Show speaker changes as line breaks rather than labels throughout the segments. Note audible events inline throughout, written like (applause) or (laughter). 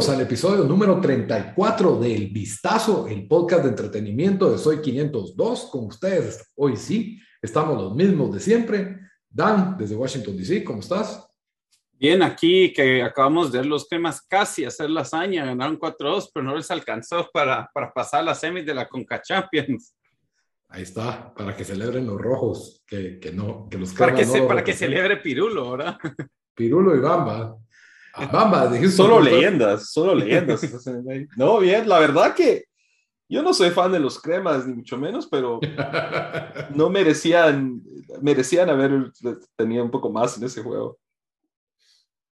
Bienvenidos al episodio número 34 del Vistazo, el podcast de entretenimiento de Soy 502. Con ustedes, hoy sí, estamos los mismos de siempre. Dan, desde Washington, D.C., ¿cómo estás?
Bien, aquí que acabamos de ver los temas casi hacer la hazaña, ganaron 4-2, pero no les alcanzó para, para pasar las semis de la Conca Champions.
Ahí está, para que celebren los rojos, que, que no, que los
Para que,
no
se, para que celebre Pirulo, ¿verdad?
Pirulo y Bamba. Ah, Bamba.
Solo leyendas, solo leyendas. (laughs) No, bien, la verdad que yo no soy fan de los cremas, ni mucho menos, pero (laughs) no merecían, merecían haber tenido un poco más en ese juego.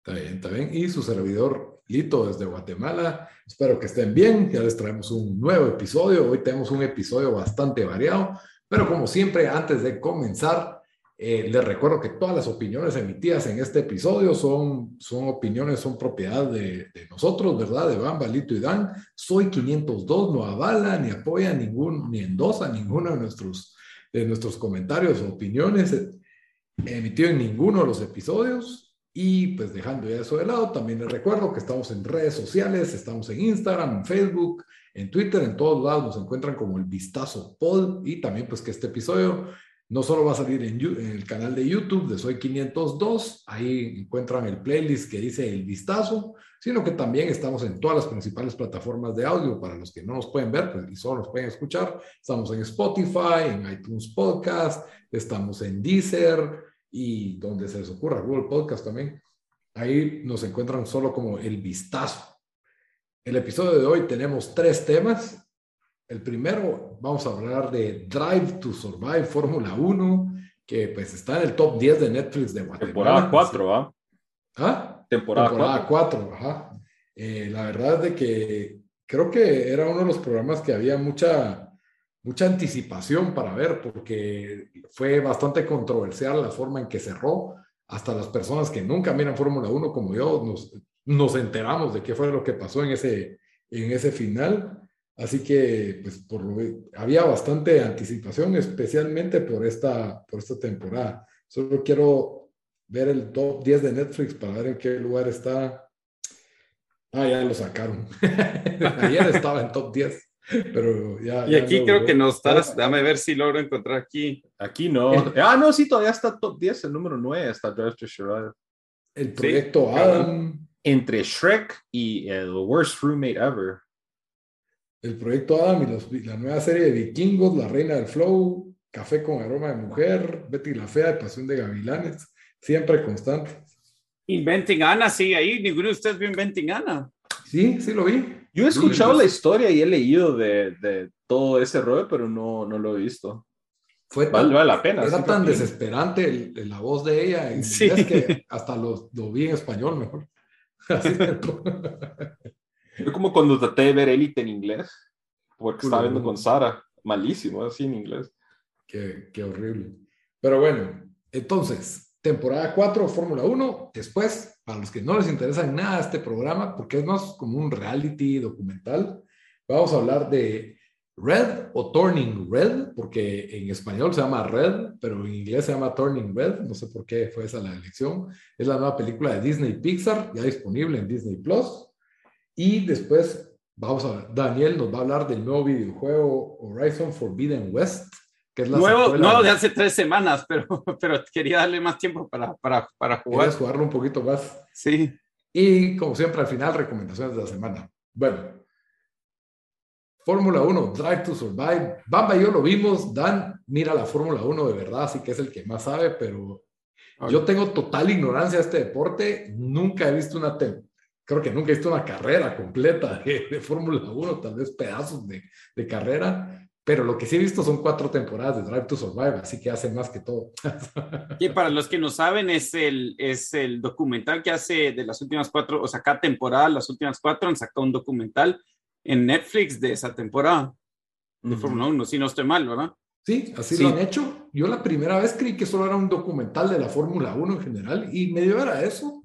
Está bien, está bien. Y su servidor Lito desde Guatemala. Espero que estén bien. Ya les traemos un nuevo episodio. Hoy tenemos un episodio bastante variado. Pero como siempre, antes de comenzar, eh, les recuerdo que todas las opiniones emitidas en este episodio son, son opiniones, son propiedad de, nosotros, ¿verdad? De Bamba, Lito y Dan. Soy 502, no avala, ni apoya, ningún, ni endosa ninguno de nuestros, de nuestros comentarios o opiniones emitido en ninguno de los episodios. Y pues dejando ya eso de lado, también les recuerdo que estamos en redes sociales, estamos en Instagram, en Facebook, en Twitter, en todos lados nos encuentran como el Vistazo Pod y también pues que este episodio no solo va a salir en, el canal de YouTube de Soy 502, ahí encuentran el playlist que dice El Vistazo, sino que también estamos en todas las principales plataformas de audio para los que no nos pueden ver pues, y solo nos pueden escuchar. Estamos en Spotify, en iTunes Podcast, estamos en Deezer, y donde se les ocurra, Google Podcast también. Ahí nos encuentran solo como el vistazo. El episodio de hoy tenemos tres temas. El primero, vamos a hablar de Drive to Survive Fórmula 1, que pues está en el top 10 de Netflix de Guatemala.
Temporada 4, ¿ah?
¿Ah?
Temporada,
Temporada 4, ajá. Eh, la verdad es de que creo que era uno de los programas que había mucha mucha anticipación para ver, porque fue bastante controversial la forma en que cerró. Hasta las personas que nunca miran Fórmula 1 como yo nos, nos enteramos de qué fue lo que pasó en ese, en ese final. Así que pues, por lo, había bastante anticipación, especialmente por esta, por esta temporada. Solo quiero ver el top 10 de Netflix para ver en qué lugar está. Ah, ya lo sacaron. (laughs) Ayer estaba en top 10. Pero ya,
y aquí ya creo que no estás. Déjame ver si logro encontrar aquí.
Aquí no. (laughs) Ah, no, sí, todavía está top 10, el número 9 está Drive to Survive.
El proyecto sí, Adam.
Entre Shrek y el Worst Roommate Ever.
El proyecto Adam y los, la nueva serie de Vikingos, La Reina del Flow, Café con Aroma de Mujer, Betty la Fea, Pasión de Gavilanes, siempre constante.
Inventing Anna, sí, ahí. Ninguno de ustedes vio Inventing Anna.
Sí, sí lo vi.
Yo he escuchado sí, la historia y he leído de, de, todo ese rollo, pero no, no lo he visto.
Fue tan,
vale, vale la pena.
Era sí, tan desesperante el, el, la voz de ella en
sí.
inglés que hasta lo, lo, vi en español mejor. (laughs) Así (laughs)
Yo como cuando traté de ver Elite en inglés, porque estaba viendo con Sara, malísimo, así en inglés.
Qué, qué horrible. Pero bueno, entonces, temporada 4, Fórmula 1. Después, para los que no les interesa en nada este programa, porque es más como un reality documental, vamos a hablar de Red o Turning Red, porque en español se llama Red, pero en inglés se llama Turning Red. No sé por qué fue esa la elección. Es la nueva película de Disney Pixar, ya disponible en Disney Plus. Y después, vamos a ver, Daniel nos va a hablar del nuevo videojuego Horizon Forbidden West. Que es la
nuevo, nuevo de hace tres semanas, (laughs) pero, pero quería darle más tiempo para, para, para jugar.
Querías jugarlo un poquito más.
Sí.
Y como siempre, al final, recomendaciones de la semana. Bueno, Fórmula 1, Drive to Survive. Bamba y yo lo vimos. Dan mira la Fórmula 1 de verdad, así que es el que más sabe, pero okay. yo tengo total ignorancia de este deporte. Nunca he visto una, creo que nunca he visto una carrera completa de, de Fórmula 1, tal vez pedazos de, de carrera. Pero lo que sí he visto son cuatro temporadas de Drive to Survive, así que hacen más que todo. (laughs)
Y para los que no saben, es el, es el documental que hace de las últimas cuatro, o sea, cada temporada, las últimas cuatro, han sacado un documental en Netflix de esa temporada de uh -huh. Fórmula 1, si no estoy mal, ¿verdad?
Sí, así sí. lo han hecho. Yo la primera vez creí que solo era un documental de la Fórmula 1 en general y medio era eso,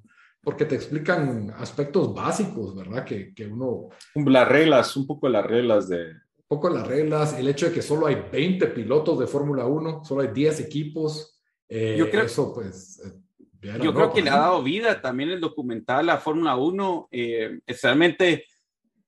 porque te explican aspectos básicos, ¿verdad? Que, que uno...
Las reglas, un poco las reglas de,
poco las reglas, el hecho de que solo hay 20 pilotos de Fórmula 1, solo hay 10 equipos, eh,
Yo creo...
eso pues
yo creo que le ha dado vida también el documental a Fórmula 1, eh, especialmente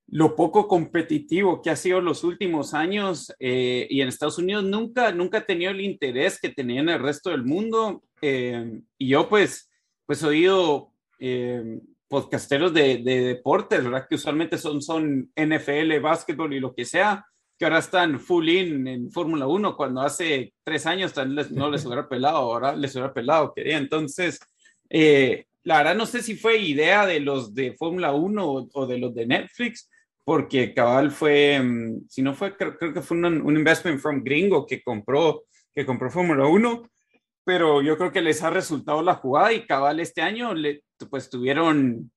lo poco competitivo que ha sido los últimos años eh, y en Estados Unidos nunca, nunca ha tenido el interés que tenía en el resto del mundo. Eh, y yo pues, pues he oído eh, podcasteros de, de, deportes, ¿verdad? Que usualmente son, son NFL, básquetbol y lo que sea, que ahora están full in en Fórmula 1, cuando hace tres años no les hubiera pelado, ahora les hubiera pelado, quería. Entonces, la verdad no sé si fue idea de los de Fórmula 1 o de los de Netflix, porque cabal fue, mm, si no fue, creo, que fue un, un, investment from gringo que compró, que compró Fórmula 1, pero yo creo que les ha resultado la jugada y cabal este año le, pues tuvieron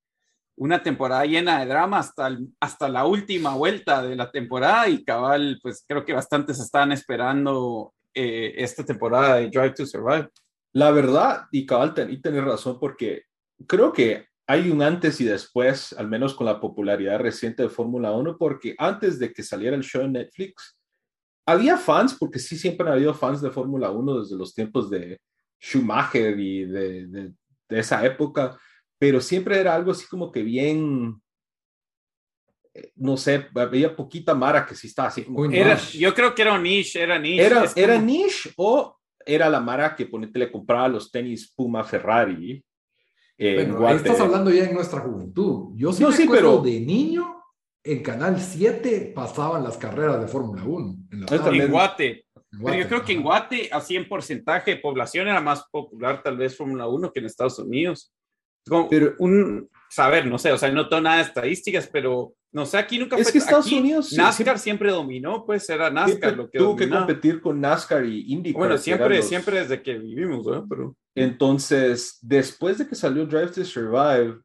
una temporada llena de drama hasta, hasta la última vuelta de la temporada y cabal, pues creo que bastantes estaban esperando eh, esta temporada de Drive to Survive.
La verdad, y cabal, ten, y tenés razón, porque creo que hay un antes y después, al menos con la popularidad reciente de Fórmula 1, porque antes de que saliera el show en Netflix, había fans, porque sí siempre han habido fans de Fórmula 1 desde los tiempos de Schumacher y de, de, esa época, pero siempre era algo así como que bien, eh, no sé, había poquita Mara que sí estaba así como...
Era, yo creo que era un niche, era niche.
Era, era niche o era la Mara que ponete le compraba los tenis Puma Ferrari
bueno, ahí estás hablando ya en nuestra juventud. Yo sí, no, pero de niño en Canal 7 pasaban las carreras de Fórmula 1.
En, Guate. Pero yo creo que en Guate, así en porcentaje de población, era más popular tal vez Fórmula 1 que en Estados Unidos. Pero un saber, no sé, o sea, no tengo nada de estadísticas, pero no sé, aquí nunca
es que Estados Unidos
NASCAR siempre dominó, pues era NASCAR lo que
tuvo que competir con NASCAR y IndyCar.
Bueno, siempre, siempre desde que vivimos, ¿no? Pero
entonces, después de que salió Drive to Survive,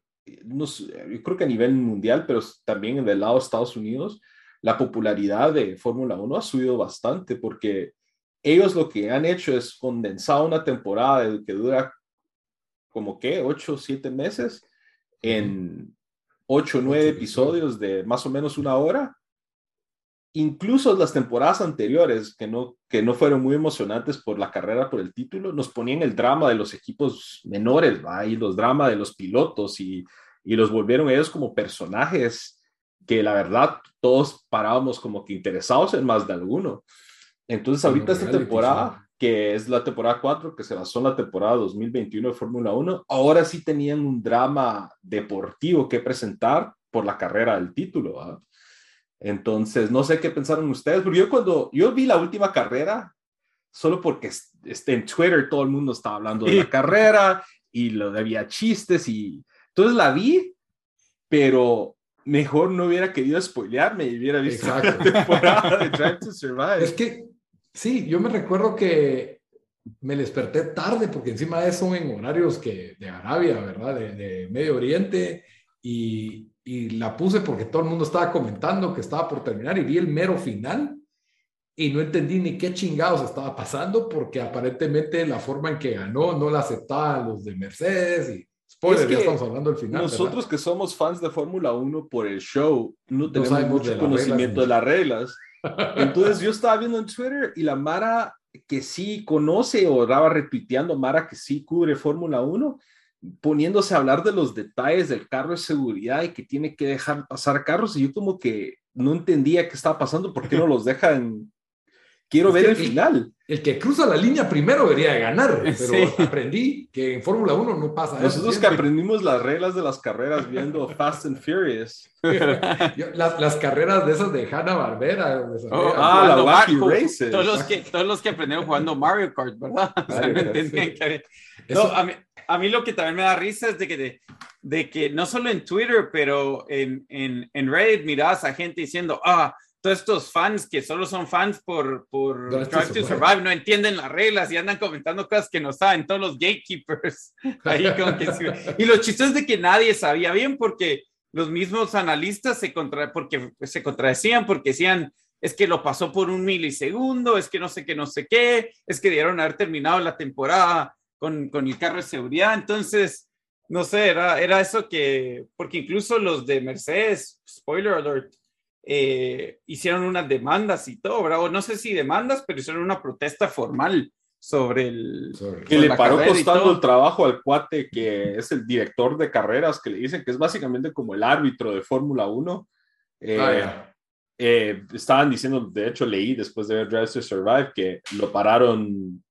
no yo creo que a nivel mundial, pero también del lado de Estados Unidos, la popularidad de Fórmula 1 ha subido bastante porque ellos lo que han hecho es condensar una temporada que dura como que 8 o 7 meses en 8 o 9 episodios de más o menos una hora incluso las temporadas anteriores, que no, que no fueron muy emocionantes por la carrera, por el título, nos ponían el drama de los equipos menores, ¿va? y los dramas de los pilotos, y, y los volvieron ellos como personajes que la verdad todos parábamos como que interesados en más de alguno. Entonces ahorita esta temporada, que es la temporada 4, que se basó en la temporada 2021 de Fórmula 1, ahora sí tenían un drama deportivo que presentar por la carrera del título. ¿va? Entonces, no sé qué pensaron ustedes, pero yo cuando yo vi la última carrera, solo porque este, en Twitter todo el mundo estaba hablando de la carrera y lo había chistes y entonces la vi, pero mejor no hubiera querido spoilearme y hubiera visto la temporada de Drive to Survive.
Es que sí, yo me recuerdo que me desperté tarde porque encima de eso en horarios que de Arabia, ¿verdad? De, de Medio Oriente y, y la puse porque todo el mundo estaba comentando que estaba por terminar y vi el mero final y no entendí ni qué chingados estaba pasando porque aparentemente la forma en que ganó no la aceptaban los de Mercedes y spoiler, ya estamos hablando del final.
Nosotros que somos fans de Fórmula 1 por el show no tenemos mucho conocimiento de las reglas. Entonces yo estaba viendo en Twitter y la Mara que sí conoce o estaba retuiteando Mara que sí cubre Fórmula 1 poniéndose a hablar de los detalles del carro de seguridad y que tiene que dejar pasar carros y yo como que no entendía qué estaba pasando, ¿por qué no los dejan? Quiero ver el, final.
El que cruza la línea primero debería de ganar, (laughs) pero aprendí que en Fórmula 1 no pasa
Nosotros que aprendimos las reglas de las carreras viendo (laughs) Fast and Furious. (laughs)
las, las, carreras de esas de Hanna Barbera.
Oh, ah, la Wacky Races. Todos los, que, todos los que aprendieron jugando Mario Kart, ¿verdad? o sea, no que... No, a mí, a mí lo que también me da risa es de que, de, que no solo en Twitter, pero en, en, en Reddit mirabas a gente diciendo, ah, todos estos fans que solo son fans por, por Drive to Survive no entienden las reglas y andan comentando cosas que no saben, todos los gatekeepers. (laughs) Ahí como que y lo chistoso es de que nadie sabía bien porque los mismos analistas se, contra, porque, se contradecían porque decían, es que lo pasó por un milisegundo, es que no sé qué, no sé qué, es que dieron haber terminado la temporada con, con el carro de seguridad. Entonces, no sé, era, era eso que, porque incluso los de Mercedes, spoiler alert, eh, hicieron unas demandas y todo, ¿verdad? no sé si demandas, pero hicieron una protesta formal sobre el...
que le paró costando el trabajo al cuate que es el director de carreras, que le dicen que es básicamente como el árbitro de Fórmula 1. Eh, ah, eh, estaban diciendo, de hecho leí después de ver Drive to Survive, que lo pararon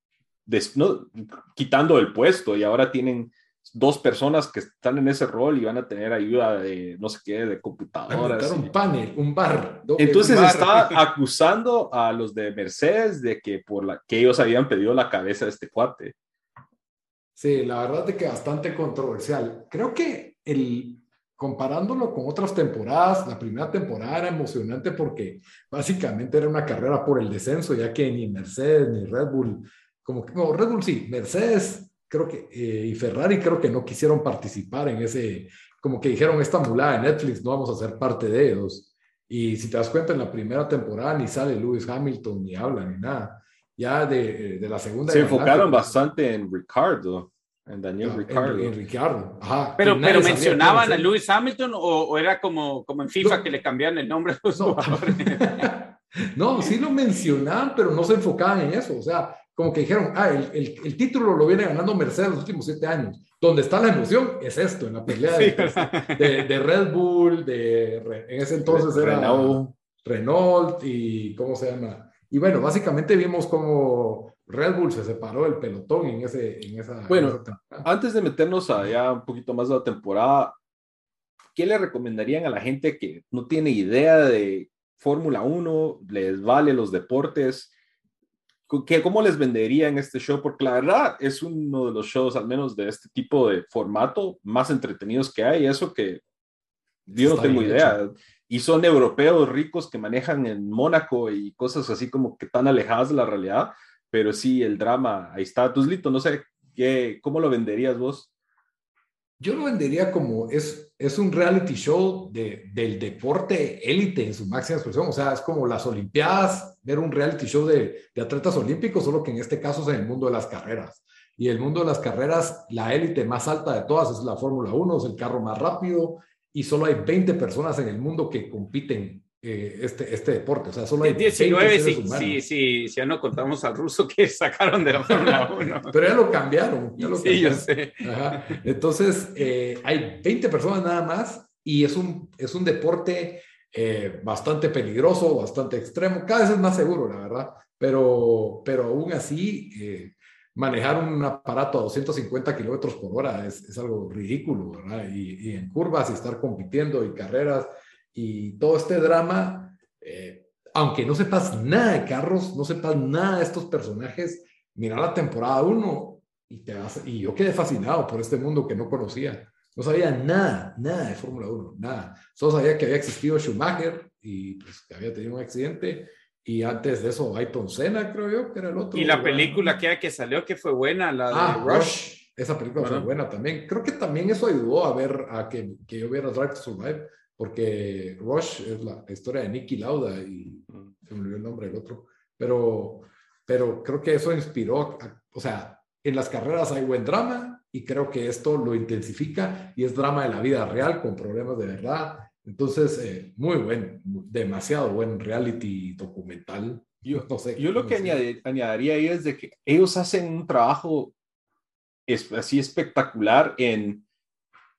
quitando el puesto y ahora tienen dos personas que están en ese rol y van a tener ayuda de no sé qué, de computadoras.
Un panel, un bar.
Entonces está (laughs) acusando a los de Mercedes de que, por la, que ellos habían pedido la cabeza de este cuate.
Sí, la verdad es que bastante controversial. Creo que el, comparándolo con otras temporadas, la primera temporada era emocionante porque básicamente era una carrera por el descenso, ya que ni Mercedes ni Red Bull, como que, no, Red Bull sí, Mercedes creo que, eh, y Ferrari creo que no quisieron participar en ese, como que dijeron, esta mulada de Netflix, no vamos a ser parte de ellos. Y si te das cuenta, en la primera temporada ni sale Lewis Hamilton, ni habla, ni nada. Ya de, de la segunda...
Se enfocaron bastante en Ricardo. En Daniel Ricardo.
En, Ricardo. Ajá,
pero, pero mencionaban a Lewis Hamilton o, era como, como en FIFA que le cambiaban el nombre a los no. (laughs)
no, sí lo mencionaban, pero no se enfocaban en eso. O sea, como que dijeron, ah, el, el, título lo viene ganando Mercedes los últimos siete años. Donde está la emoción es esto, en la pelea de, de, Red Bull, de, en ese entonces era Renault. Renault y, ¿cómo se llama? Y bueno, básicamente vimos como Red Bull se separó del pelotón en, ese, en esa...
Bueno, antes de meternos allá un poquito más de la temporada, ¿qué le recomendarían a la gente que no tiene idea de Fórmula 1, les vale los deportes? ¿Cómo les venderían este show? Porque la verdad es uno de los shows, al menos de este tipo de formato, más entretenidos que hay. Eso que yo no tengo idea. Y son europeos ricos que manejan en Mónaco y cosas así como que tan alejadas de la realidad. Pero sí, el drama, ahí está. Lito, no sé, ¿qué, ¿cómo lo venderías vos?
Yo lo vendería como es, es un reality show de, del deporte élite en su máxima expresión. O sea, es como las Olimpiadas, ver un reality show de, de, atletas olímpicos, solo que en este caso es en el mundo de las carreras. Y el mundo de las carreras, la élite más alta de todas es la Fórmula 1, es el carro más rápido y solo hay 20 personas en el mundo que compiten eh, este, este deporte. O sea, solo hay
19 si, si, si, ya no contamos al ruso que (laughs) sacaron de la Fórmula 1.
Pero ya lo cambiaron. Ya lo
sí, yo sé.
Entonces, eh, hay 20 personas nada más y es un, es un deporte eh, bastante peligroso, bastante extremo, cada vez es más seguro, la verdad, pero, pero aún así, manejar un aparato a 250 kilómetros por hora es, es, algo ridículo, ¿verdad? Y, y en curvas y estar compitiendo y carreras y todo este drama, eh, aunque no sepas nada de carros, no sepas nada de estos personajes, mira la temporada 1 y, te vas, y yo quedé fascinado por este mundo que no conocía. No sabía nada, nada de Fórmula 1, nada. Solo sabía que había existido Schumacher y pues, que había tenido un accidente. Y antes de eso, Ayton Senna, creo yo, que era el otro.
Y la película que, que salió, que fue buena, la de
ah, Rush. Esa película fue buena también. Creo que también eso ayudó a ver, a que, que yo viera Drive to Survive, porque Rush es la historia de Nicky Lauda y se me olvidó el nombre del otro, pero, pero creo que eso inspiró, o sea, en las carreras hay buen drama y creo que esto lo intensifica y es drama de la vida real con problemas de verdad. Entonces, eh, muy buen, demasiado buen reality documental.
Yo, (laughs) no sé, yo lo que añadiría ahí es de que ellos hacen un trabajo así espectacular en,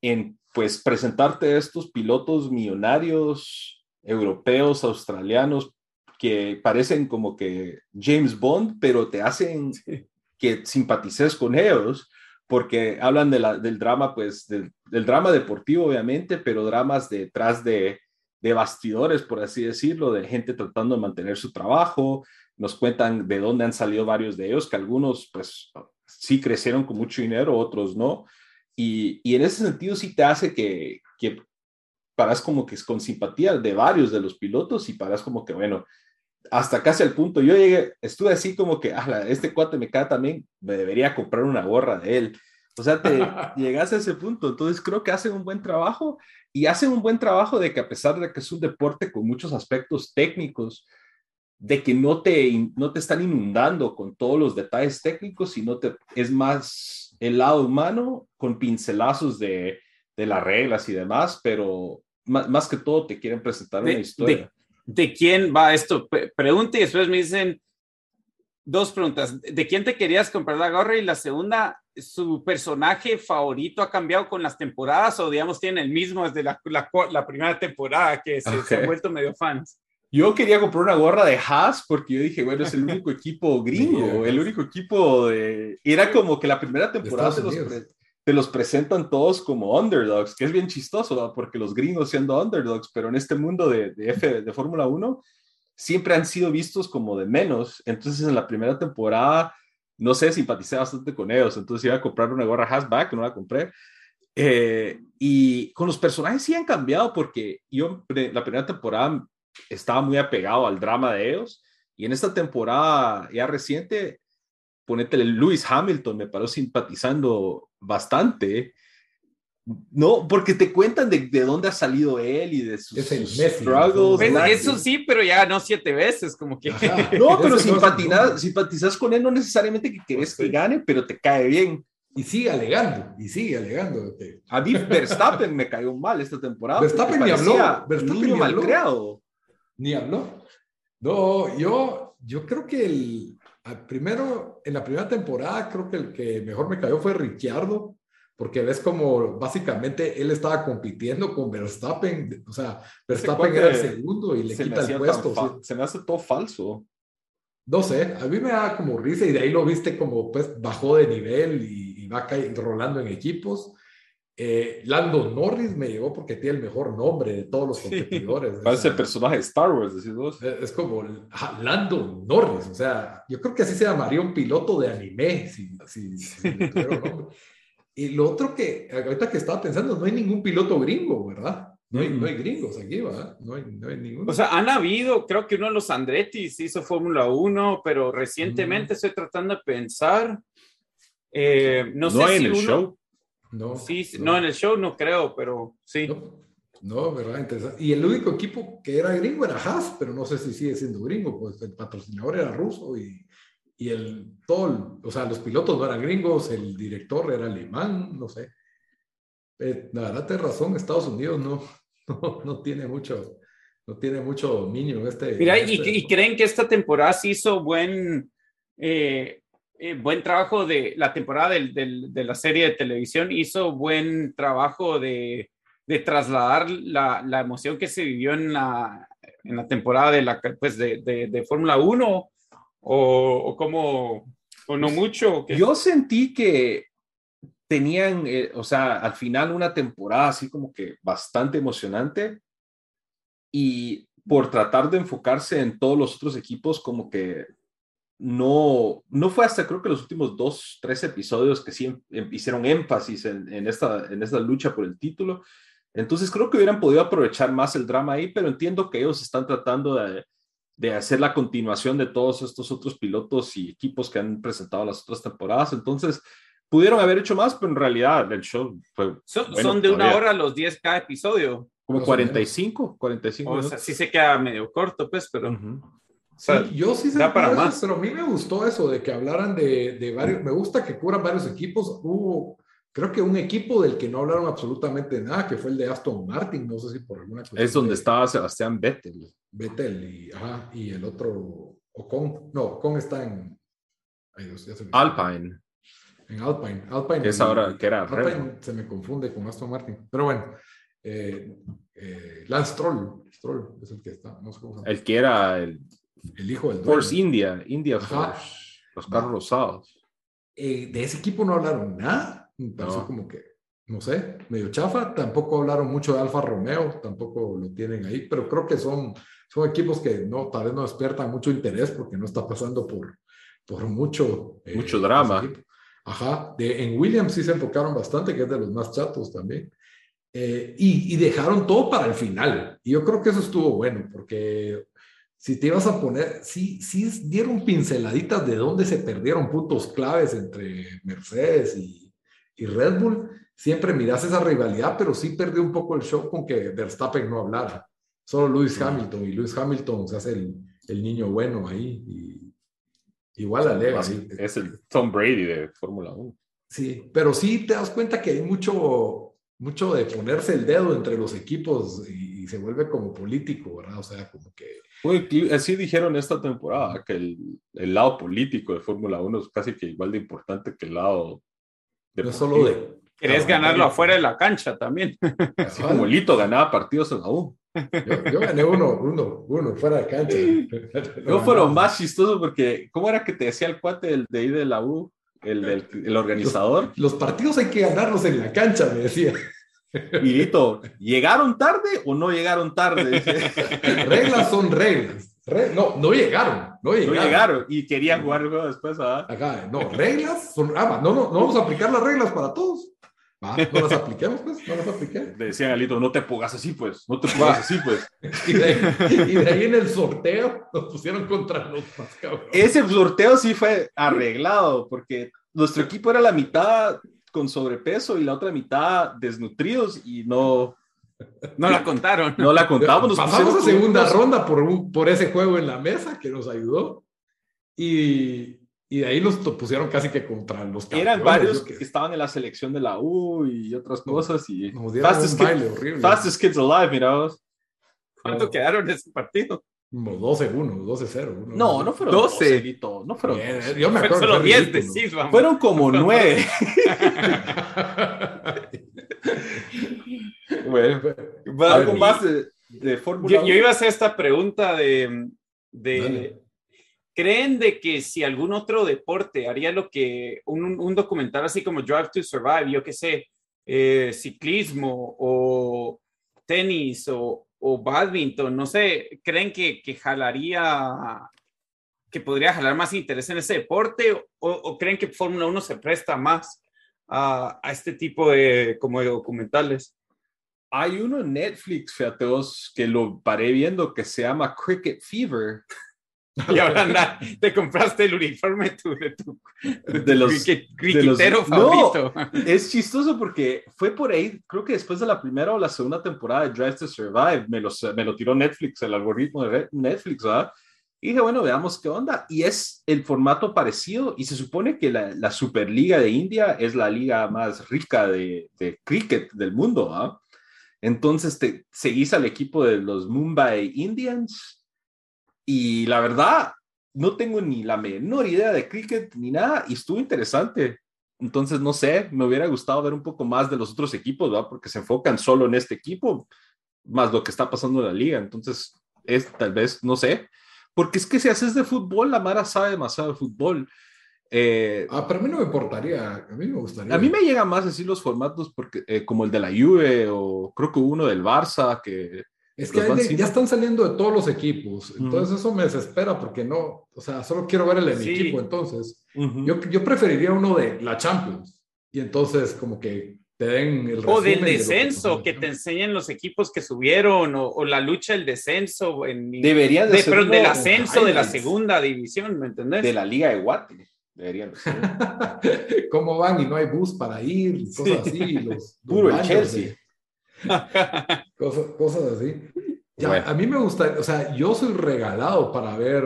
en pues presentarte a estos pilotos millonarios europeos, australianos, que parecen como que James Bond, pero te hacen (laughs) que simpatices con ellos, porque hablan de la, del drama, pues, del, drama deportivo, obviamente, pero dramas detrás de, de bastidores, por así decirlo, de gente tratando de mantener su trabajo. Nos cuentan de dónde han salido varios de ellos, que algunos, pues, sí crecieron con mucho dinero, otros no. Y, en ese sentido sí te hace que, que paras como que es con simpatía de varios de los pilotos y paras como que, bueno, hasta casi al punto, yo llegué, estuve así como que, ah, este cuate me cae también, me debería comprar una gorra de él. O sea, te (laughs) llegas a ese punto. Entonces creo que hacen un buen trabajo y hacen un buen trabajo de que a pesar de que es un deporte con muchos aspectos técnicos, de que no te, no te están inundando con todos los detalles técnicos, sino te, es más el lado humano con pincelazos de, de las reglas y demás, pero más, que todo te quieren presentar una historia.
De, quién va esto? Pregunte y después me dicen, dos preguntas. ¿De quién te querías comprar la gorra? Y la segunda, ¿su personaje favorito ha cambiado con las temporadas o, digamos, tiene el mismo desde la, la, primera temporada que se, se, han vuelto medio fans?
Yo quería comprar una gorra de Haas porque yo dije, bueno, es el único (laughs) equipo gringo, el único equipo de... Era como que la primera temporada se los, te los presentan todos como underdogs, que es bien chistoso, porque los gringos siendo underdogs, pero en este mundo de, de F, de Fórmula 1, siempre han sido vistos como de menos. Entonces, en la primera temporada, no sé, simpaticé bastante con ellos. Entonces, iba a comprar una gorra Hasback, no la compré. Eh, y con los personajes sí han cambiado porque yo la primera temporada estaba muy apegado al drama de ellos y en esta temporada ya reciente, ponétele Lewis Hamilton, me paró simpatizando bastante no, porque te cuentan de, de, dónde ha salido él y de sus,
struggles. Pues, eso sí, pero ya no siete veces, como que. (laughs)
No, pero simpatizas, simpatizas con él, no necesariamente que querés que gane, pero te cae bien.
Y sigue alegando, y sigue alegando.
A mí Verstappen me cayó mal esta temporada.
Verstappen ni habló. Verstappen
ni mal creado.
Ni habló. No, yo, yo creo que el, primero, en la primera temporada, creo que el que mejor me cayó fue Ricciardo porque ves como básicamente él estaba compitiendo con Verstappen, o sea, Verstappen era el segundo y le quita el puesto.
Se me hace todo falso.
No sé, a mí me da como risa y de ahí lo viste como pues bajó de nivel y, va rolando en equipos. Eh, Lando Norris me llegó porque tiene el mejor nombre de todos los competidores.
Parece el personaje de Star Wars, decís vos.
Es como Lando Norris, o sea, yo creo que así se llamaría un piloto de anime si, si, si le (laughs) nombre. Y lo otro que, ahorita que estaba pensando, no hay ningún piloto gringo, ¿verdad? No hay, no hay gringos aquí, ¿verdad? No hay, no hay ninguno.
O sea, han habido, creo que uno de los Andrettis hizo Fórmula 1, pero recientemente estoy tratando de pensar. Eh, no, sé
en
si
el show.
No, sí, no. en el show no creo, pero sí.
No, verdad, interesante. Y el único equipo que era gringo era Haas, pero no sé si sigue siendo gringo, pues el patrocinador era ruso y y el, todo, o sea, los pilotos no eran gringos, el director era alemán, no sé. Eh, la verdad, tienes razón, Estados Unidos no, (laughs) no, tiene mucho, no tiene mucho dominio en este.
Mira,
este
y, creen que esta temporada se hizo buen, eh, eh, buen trabajo de la temporada del, del, de la serie de televisión, hizo buen trabajo de, de trasladar la, la, emoción que se vivió en la, en la temporada de, la, pues de, de, de Fórmula 1 o, o como, o no mucho.
Yo sentí que tenían, eh, o sea, al final una temporada así como que bastante emocionante y por tratar de enfocarse en todos los otros equipos como que no, no fue hasta creo que los últimos dos, tres episodios que sí em, hicieron énfasis en, en, esta, en esta lucha por el título. Entonces creo que hubieran podido aprovechar más el drama ahí, pero entiendo que ellos están tratando de, de hacer la continuación de todos estos otros pilotos y equipos que han presentado las otras temporadas. Entonces, pudieron haber hecho más, pero en realidad el show fue...
Son, de una hora los 10 cada episodio.
Como 45, 45
O sea, sí se queda medio corto, pues, pero...
yo sí sé para más. pero a mí me gustó eso de que hablaran de, de varios, me gusta que cubran varios equipos. Hubo, creo que un equipo del que no hablaron absolutamente nada, que fue el de Aston Martin, no sé si por alguna
cosa. Es donde estaba Sebastián Vettel.
Vettel y, ajá, y el otro, Ocon, no, Ocon está en
Alpine.
En Alpine. Alpine
es ahora que era
Alpine se me confunde con Aston Martin, pero bueno. Eh, eh, Lance Stroll es el que está, no sé cómo se llama.
El que era el,
el hijo del
Force India, India Force, los carros rosados.
Eh, de ese equipo no hablaron nada, no. como que no sé, medio chafa. Tampoco hablaron mucho de Alfa Romeo, tampoco lo tienen ahí, pero creo que son, son equipos que no, tal vez no despiertan mucho interés porque no está pasando por, por mucho...
Eh, mucho drama.
Ajá, de, en Williams sí se enfocaron bastante, que es de los más chatos también. Eh, y, y, dejaron todo para el final. Y yo creo que eso estuvo bueno, porque si te ibas a poner, sí, sí dieron pinceladitas de dónde se perdieron puntos claves entre Mercedes y, y Red Bull siempre miras esa rivalidad, pero sí perdió un poco el show con que Verstappen no hablara. Solo Lewis Hamilton, y Lewis Hamilton se hace el, el niño bueno ahí. Y, igual alega.
Es el Tom Brady de Fórmula 1.
Sí, pero sí te das cuenta que hay mucho, mucho de ponerse el dedo entre los equipos y, se vuelve como político, ¿verdad? O sea, como que
Uy, así dijeron esta temporada, que el, el lado político de Fórmula 1 es casi que igual de importante que el lado
No es
deportivo.
solo de.
Querés ganarlo afuera de la cancha también. (laughs)
Así como Lito ganaba partidos en la U.
Yo, yo gané uno, uno, uno fuera de cancha.
No fue lo más chistoso porque, ¿cómo era que te decía el cuate del, de ahí de la U? El, del, el organizador.
Los partidos hay que ganarlos en la cancha, me decía.
Y Lito, ¿llegaron tarde o no llegaron tarde? (laughs)
Reglas son reglas. Re- no, no llegaron. No
no
llegaron.
llegaron y querían jugar el juego después, ¿ah?
Acá, no, reglas son. Ah, va, no, no, no vamos a aplicar las reglas para todos. Va, no las (laughs) apliquemos, pues, no las apliquemos.
Le decían a Lito, no te pongas así, pues, no te pongas así, pues. (laughs)
Y de, ahí, y de ahí en el sorteo nos pusieron contra los más cabrones.
Ese sorteo sí fue arreglado, porque nuestro equipo era la mitad con sobrepeso y la otra mitad desnutridos y no,
No la contaron.
no la contamos. nos
Pasamos a segunda
unos-
ronda por, un- por ese juego en la mesa que nos ayudó. Y, y de ahí nos to- pusieron casi que contra los
Eran
campeones,
varios
yo
que
que-
estaban en la selección de la U y otras cosas. Y
Nos dieron
fastest,
un
kid-
baile horrible.
fastest kids alive, mira vos.
¿Cuánto quedaron en ese partido?
Como 12-1, 12-0. uno-
No, no fueron
12.
12, Lito, no fueron
Bien,
12.
Yo me acuerdo.
Solo
fue
10
ridículo.
decís, vamos.
Fueron como 9. (laughs) bueno,
Va,
algo más de, de Fórmula
Yo, yo
1.
iba a hacer esta pregunta de, de. ¿creen de que si algún otro deporte haría lo que un, un documental así como Drive to Survive, yo qué sé, eh, ciclismo o tenis o, o badminton, no sé, creen que, que jalaría, que podría jalar más interés en ese deporte o, creen que Fórmula 1 se presta más a, a este tipo de, como documentales?
Hay uno en Netflix, fíjate que lo paré viendo que se llama Cricket Fever. (laughs)
Y ahora anda, te compraste el uniforme de tu, de tu
De los- de los-
criquetero
No.
favorito.
Es chistoso porque fue por ahí, creo que después de la primera o la segunda temporada de Drive to Survive, me, los, me lo tiró Netflix, el algoritmo de Netflix, ¿verdad? Y dije, bueno, veamos qué onda. Y es el formato parecido y se supone que la, la Superliga de India es la liga más rica de, de cricket del mundo, ¿ah? Entonces te seguís al equipo de los Mumbai Indians y la verdad, no tengo ni la menor idea de cricket ni nada y estuvo interesante. Entonces, no sé, me hubiera gustado ver un poco más de los otros equipos, ¿verdad? Porque se enfocan solo en este equipo, más lo que está pasando en la liga. Entonces, es tal vez, no sé, porque es que si haces de fútbol, la Mara sabe demasiado de fútbol. Eh,
Ah, pero a mí no me importaría. A mí me gustaría.
a mí me llegan más así los formatos porque, eh, como el de la Juve o creo que uno del Barça, que
Es que de- ya están saliendo de todos los equipos. Entonces eso me desespera porque no. O sea, solo quiero ver el de mi
Sí.
equipo. Entonces,
Ujú.
yo, yo preferiría uno de la Champions. Y entonces, como que te den el
O del
resumen de que
descenso, que te enseñen los equipos que subieron, o, o la lucha del descenso, en,
Deberían de
de,
hacer
pero del ascenso de la segunda división, ¿me entendés?
de la Liga de Guate. Deberían ser. (laughs)
¿Cómo van y no hay bus para ir? Cosas así. y Los, (laughs) los
Puro el Chelsea. (laughs)
Cosas, así. Ya,
Bueno.
A mí me gusta, o sea, yo soy regalado para ver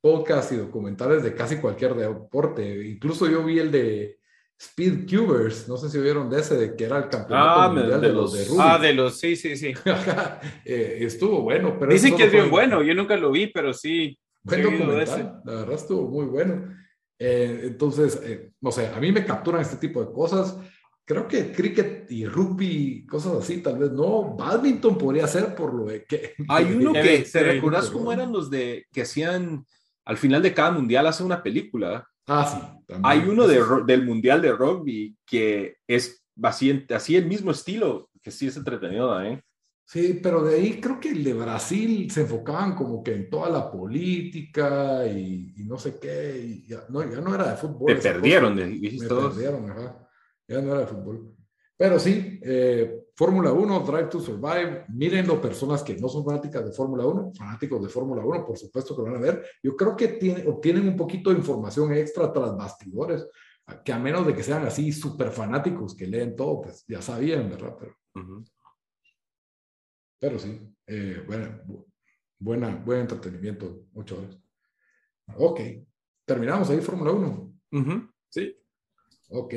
podcasts y documentales de casi cualquier deporte. Incluso yo vi el de Speed Cubers, no sé si vieron de ese, de que era el campeonato
Ah,
mundial
de
de, los de rugby.
ah, de los, sí, sí, sí. (laughs)
Eh, estuvo bueno, pero
Dicen que es bien bueno, yo nunca lo vi, pero sí.
Buen documental, la verdad estuvo muy bueno. Eh, entonces, eh, no sé, a mí me capturan este tipo de cosas. Creo que cricket y rugby, cosas así, tal vez no. Badminton podría ser por lo de que. (laughs)
Hay uno que, ¿te recuerdas
pero-
cómo eran los de que hacían al final de cada mundial hacen una película?
Ah, sí. también.
Hay uno de, del mundial de rugby que es así, así el mismo estilo, que sí es entretenido, ¿eh?
Sí, pero de ahí creo que el de Brasil se enfocaban como que en toda la política y, y no sé qué. Y ya, no, ya no era de fútbol.
Te perdieron,
cosa.
de- dijiste
Me
todos.
perdieron, ajá. Ya no era de fútbol. Pero sí, eh, Fórmula 1, Drive to Survive, mírenlo personas que no son fanáticas de Fórmula 1, fanáticos de Fórmula 1, por supuesto que lo van a ver. Yo creo que tiene, obtienen un poquito de información extra tras bastidores, que a menos de que sean así súper fanáticos que leen todo, pues ya sabían, ¿verdad? Pero,
Ujú.
pero sí, eh, buena, bu- buena, buen entretenimiento, ocho horas. Ok, terminamos ahí Fórmula 1.
Ujú.
Sí.
Ok.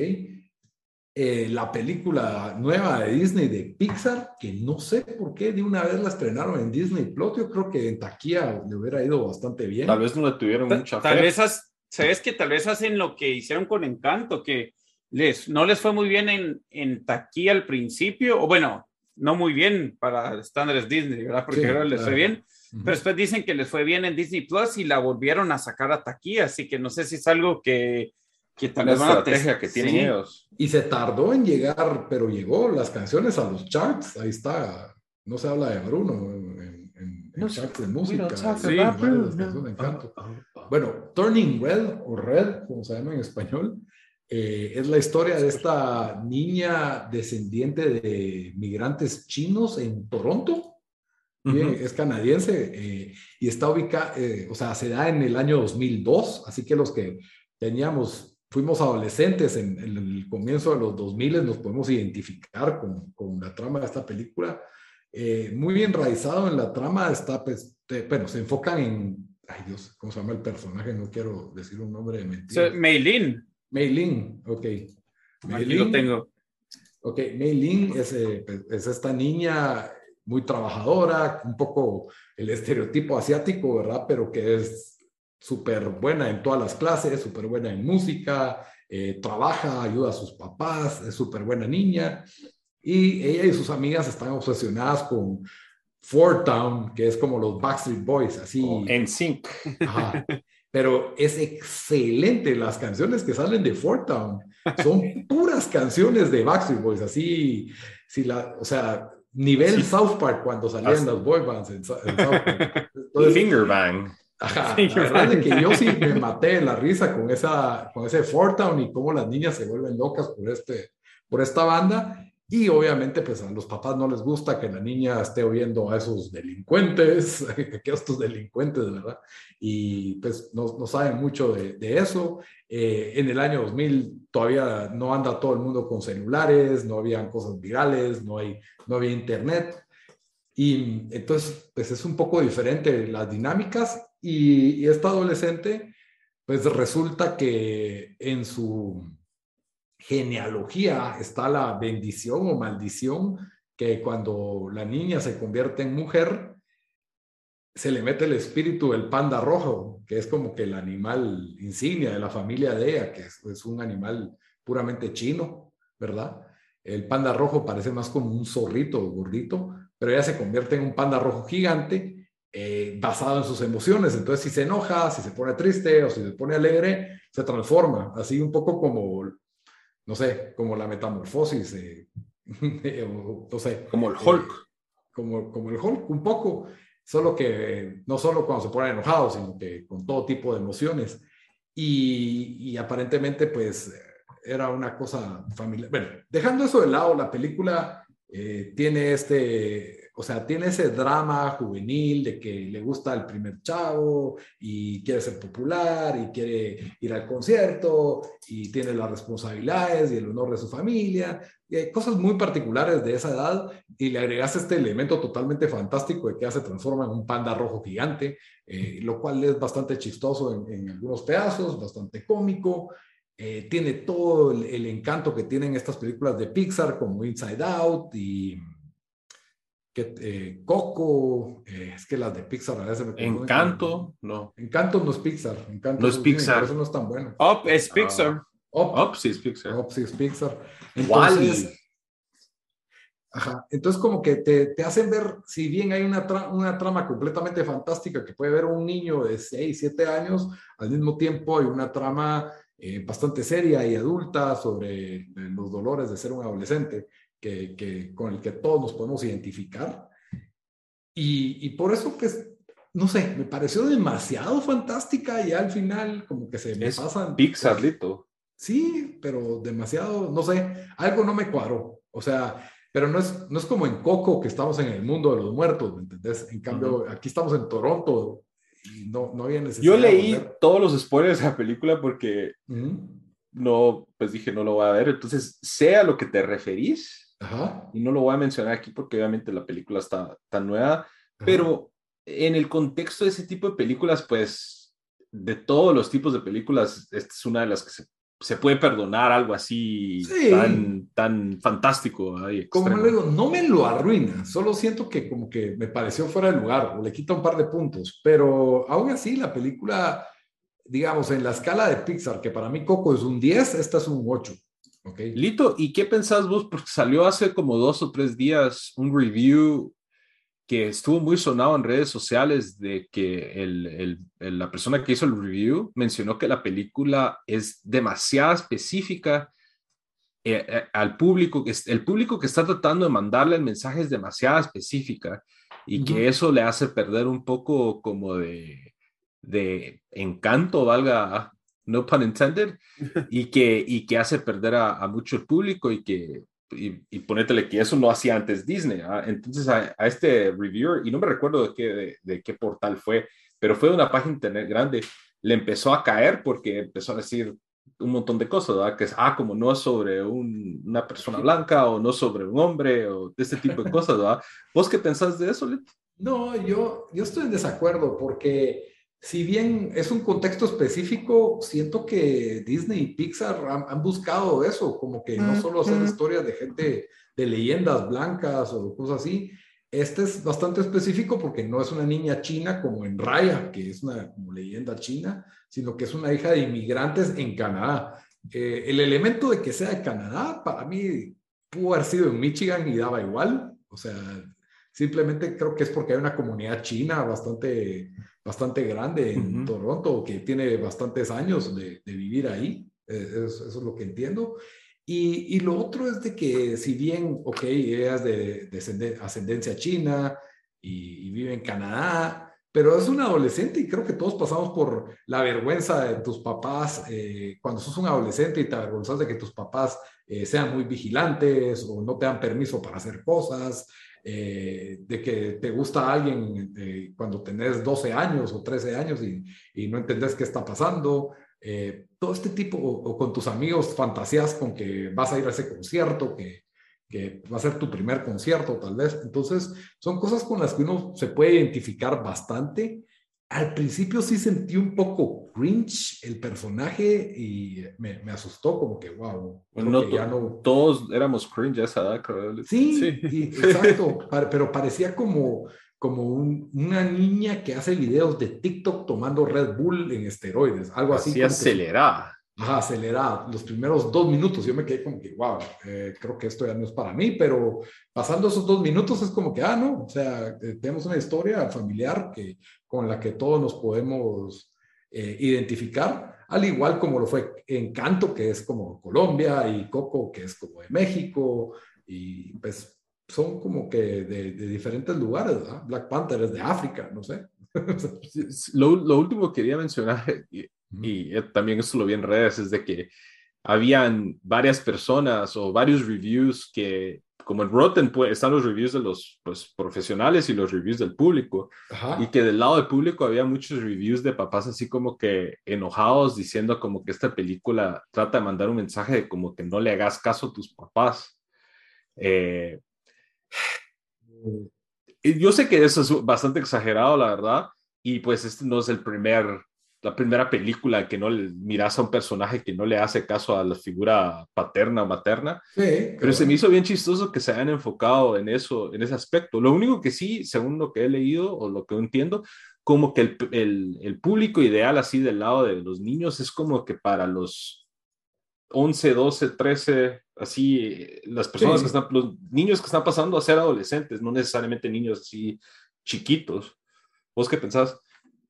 Eh, la película nueva de Disney de Pixar, que no sé por qué de una vez la estrenaron en Disney Plus. Yo creo que en taquilla le hubiera ido bastante bien.
Tal vez no le tuvieron mucha
Tal vez, sabes que tal vez hacen lo que hicieron con Encanto, que les, no les fue muy bien en, en taquilla al principio, o bueno, no muy bien para estándares Disney, ¿verdad? Porque
Sí,
ahora les fue
claro.
bien, pero después dicen que les fue bien en Disney Plus y la volvieron a sacar a taquilla, así que no sé si es algo que, que tal
la
vez van a
estrategia que tienen
sí.
ellos.
Y se tardó en llegar, pero llegó las canciones a los charts. Ahí está. No se habla de Bruno en, en- en
No
charts de música. Sí,
Bruno. Oh, oh, oh.
Bueno, Turning Red o Red, como se llama en español, eh, es la historia de esta niña descendiente de migrantes chinos en Toronto. Bien,
Ujú.
Es canadiense eh, y está ubicada, eh, o sea, se da en el año 2002, así que los que teníamos, fuimos adolescentes en, en el comienzo de los 2000 nos podemos identificar con, con la trama de esta película. Eh, muy enraizado en la trama está, pues, te- bueno, se enfocan en, ay Dios, ¿cómo se llama el personaje? No quiero decir un nombre de mentira.
sea, Meilin,
Mei Lin, ok. Mei
aquí lo tengo.
Ok, Mei Lin es, eh, es esta niña muy trabajadora, un poco el estereotipo asiático, ¿verdad? Pero que es súper buena en todas las clases, súper buena en música, eh, trabaja, ayuda a sus papás, es súper buena niña. Y ella y sus amigas están obsesionadas con Fort Town, que es como los Backstreet Boys, así.
O En sync.
Ajá. Pero es excelente. Las canciones que salen de Fort Town son (laughs) puras canciones de Backstreet Boys. Así, si la, o sea, nivel
Sí.
South Park cuando salían
Hasta-
las boy bands en, Sa- en South Park. (laughs) Entonces,
Finger bang.
Ajá,
Sí,
la verdad es que yo sí me maté de la risa con, esa, con ese Fort Town y cómo las niñas se vuelven locas por, este, por esta banda. Y obviamente, pues a los papás no les gusta que la niña esté oyendo a esos delincuentes, (laughs) que estos delincuentes, ¿verdad? Y pues no, no saben mucho de, de eso. Eh, en el año 2000 todavía no anda todo el mundo con celulares, no habían cosas virales, no, hay, no había internet. Y entonces, pues es un poco diferente las dinámicas y, esta adolescente, pues resulta que en su genealogía está la bendición o maldición que cuando la niña se convierte en mujer, se le mete el espíritu del panda rojo, que es como que el animal insignia de la familia de ella, que es, es un animal puramente chino, ¿verdad? El panda rojo parece más como un zorrito gordito, pero ella se convierte en un panda rojo gigante eh, basado en sus emociones. Entonces, si se enoja, si se pone triste o si se pone alegre, se transforma, así un poco como, no sé, como la metamorfosis, eh, (laughs) o, no sé.
Como el Hulk.
eh, como, como el Hulk, un poco, solo que no solo cuando se pone enojado, sino que con todo tipo de emociones. Y, y aparentemente, pues, era una cosa familiar. Bueno, dejando eso de lado, la película eh, tiene este, o sea, tiene ese drama juvenil de que le gusta el primer chavo y quiere ser popular y quiere ir al concierto y tiene las responsabilidades y el honor de su familia, eh, cosas muy particulares de esa edad y le agregas este elemento totalmente fantástico de que ya se transforma en un panda rojo gigante, eh, lo cual es bastante chistoso en, en algunos pedazos, bastante cómico. Eh, tiene todo el, el, encanto que tienen estas películas de Pixar como Inside Out y que, eh, Coco, eh, es que las de Pixar a veces me confunden
Encanto, no.
Encanto no es Pixar. Encanto
No es
Disney,
Pixar.
por eso no es tan bueno.
Up es Pixar.
Up,
Up sí es Pixar.
Up sí es Pixar. Entonces, ajá, entonces como que te, te hacen ver, si bien hay una, tra- una trama completamente fantástica que puede ver un niño de 6, 7 años, al mismo tiempo hay una trama eh, bastante seria y adulta sobre los dolores de ser un adolescente que, que, con el que todos nos podemos identificar. Y, y por eso, pues, no sé, me pareció demasiado fantástica y al final como que se me
Es
pasan...
Pixar, Lito.
Sí, pero demasiado, no sé, algo no me cuadró. O sea, pero no es, no es como en Coco que estamos en el mundo de los muertos, ¿me entendés? En cambio, aquí estamos en Toronto y no, no había necesidad.
Yo leí todos los spoilers de la película porque
Ujú.
no, pues dije, no lo voy a ver. Entonces, sé a lo que te referís
Ajá.
y no lo voy a mencionar aquí porque obviamente la película está tan nueva, pero en el contexto de ese tipo de películas, pues de todos los tipos de películas, esta es una de las que se se puede perdonar algo así tan, tan fantástico.
como le digo, no me lo arruina, solo siento que como que me pareció fuera de lugar o le quita un par de puntos, pero aún así la película, digamos, en la escala de Pixar, que para mí Coco es un 10, esta es un 8. Okay.
Lito, ¿y qué pensás vos? Porque salió hace como dos o tres días un review que estuvo muy sonado en redes sociales de que el, el, la persona que hizo el review mencionó que la película es demasiado específica eh, eh, al público, que el público que está tratando de mandarle el mensaje es demasiado específica y que eso le hace perder un poco como de, de encanto, valga, no pun intended, (laughs) y que, y que hace perder a, a mucho el público y que y, y ponétele que eso no hacía antes Disney. ¿ah? Entonces a, este reviewer, y no me recuerdo de qué, de, qué portal fue, pero fue de una página internet grande, le empezó a caer porque empezó a decir un montón de cosas, ¿verdad? Que es, ah, como no es sobre una persona blanca o no sobre un hombre o de ese tipo de cosas, ¿verdad? ¿Vos qué pensás de eso, Lito?
No, yo, yo estoy en desacuerdo porque si bien es un contexto específico, siento que Disney y Pixar han, buscado eso, como que no solo hacer historias de gente, de leyendas blancas o cosas así. Este es bastante específico porque no es una niña china como en Raya, que es una leyenda china, sino que es una hija de inmigrantes en Canadá. Eh, el elemento de que sea de Canadá, para mí, pudo haber sido en Michigan y daba igual. O sea, simplemente creo que es porque hay una comunidad china bastante bastante grande en Toronto, que tiene bastantes años de, vivir ahí. Eh, eso, es lo que entiendo. Y, y, lo otro es de que si bien, ok, ella es de, ascendencia china y, vive en Canadá, pero es una adolescente y creo que todos pasamos por la vergüenza de tus papás eh, cuando sos un adolescente y te avergonzas de que tus papás eh, sean muy vigilantes o no te dan permiso para hacer cosas eh, de que te gusta alguien eh, cuando tenés 12 años o 13 años y, no entendés qué está pasando. Eh, todo este tipo, o, con tus amigos fantasías con que vas a ir a ese concierto, que, que va a ser tu primer concierto tal vez. Entonces, son cosas con las que uno se puede identificar bastante al principio sí sentí un poco cringe el personaje y me, me asustó como que, wow.
Bueno, ya no... Todos éramos cringe a esa edad, creo.
Sí, sí. (laughs) exacto, pero parecía como, como una niña que hace videos de TikTok tomando Red Bull en esteroides, algo así.
Así acelerada.
Ajá, acelerada. Los primeros dos minutos yo me quedé como que, wow, eh, creo que esto ya no es para mí, pero pasando esos dos minutos es como que, ah, no, o sea, eh, tenemos una historia familiar que, con la que todos nos podemos eh, identificar, al igual como lo fue Encanto, que es como Colombia, y Coco, que es como de México, y pues son como que de, diferentes lugares, ¿verdad? Black Panther es de África, no sé. (laughs)
lo, lo último que quería mencionar (laughs) y eh, también esto lo vi en redes, es de que habían varias personas o varios reviews que, como en Rotten, pues, están los reviews de los pues, profesionales y los reviews del público, y que del lado del público había muchos reviews de papás así como que enojados diciendo como que esta película trata de mandar un mensaje de como que no le hagas caso a tus papás. Eh, yo sé que eso es bastante exagerado, la verdad, y pues este no es el primer la primera película que no le miras a un personaje que no le hace caso a la figura paterna o materna. pero se me hizo bien chistoso que se hayan enfocado en eso, en ese aspecto. Lo único que sí, según lo que he leído o lo que entiendo, como que el, el, el público ideal así del lado de los niños es como que para los 11, 12, 13, así, las personas que están, los niños que están pasando a ser adolescentes, no necesariamente niños así chiquitos. ¿Vos qué pensás?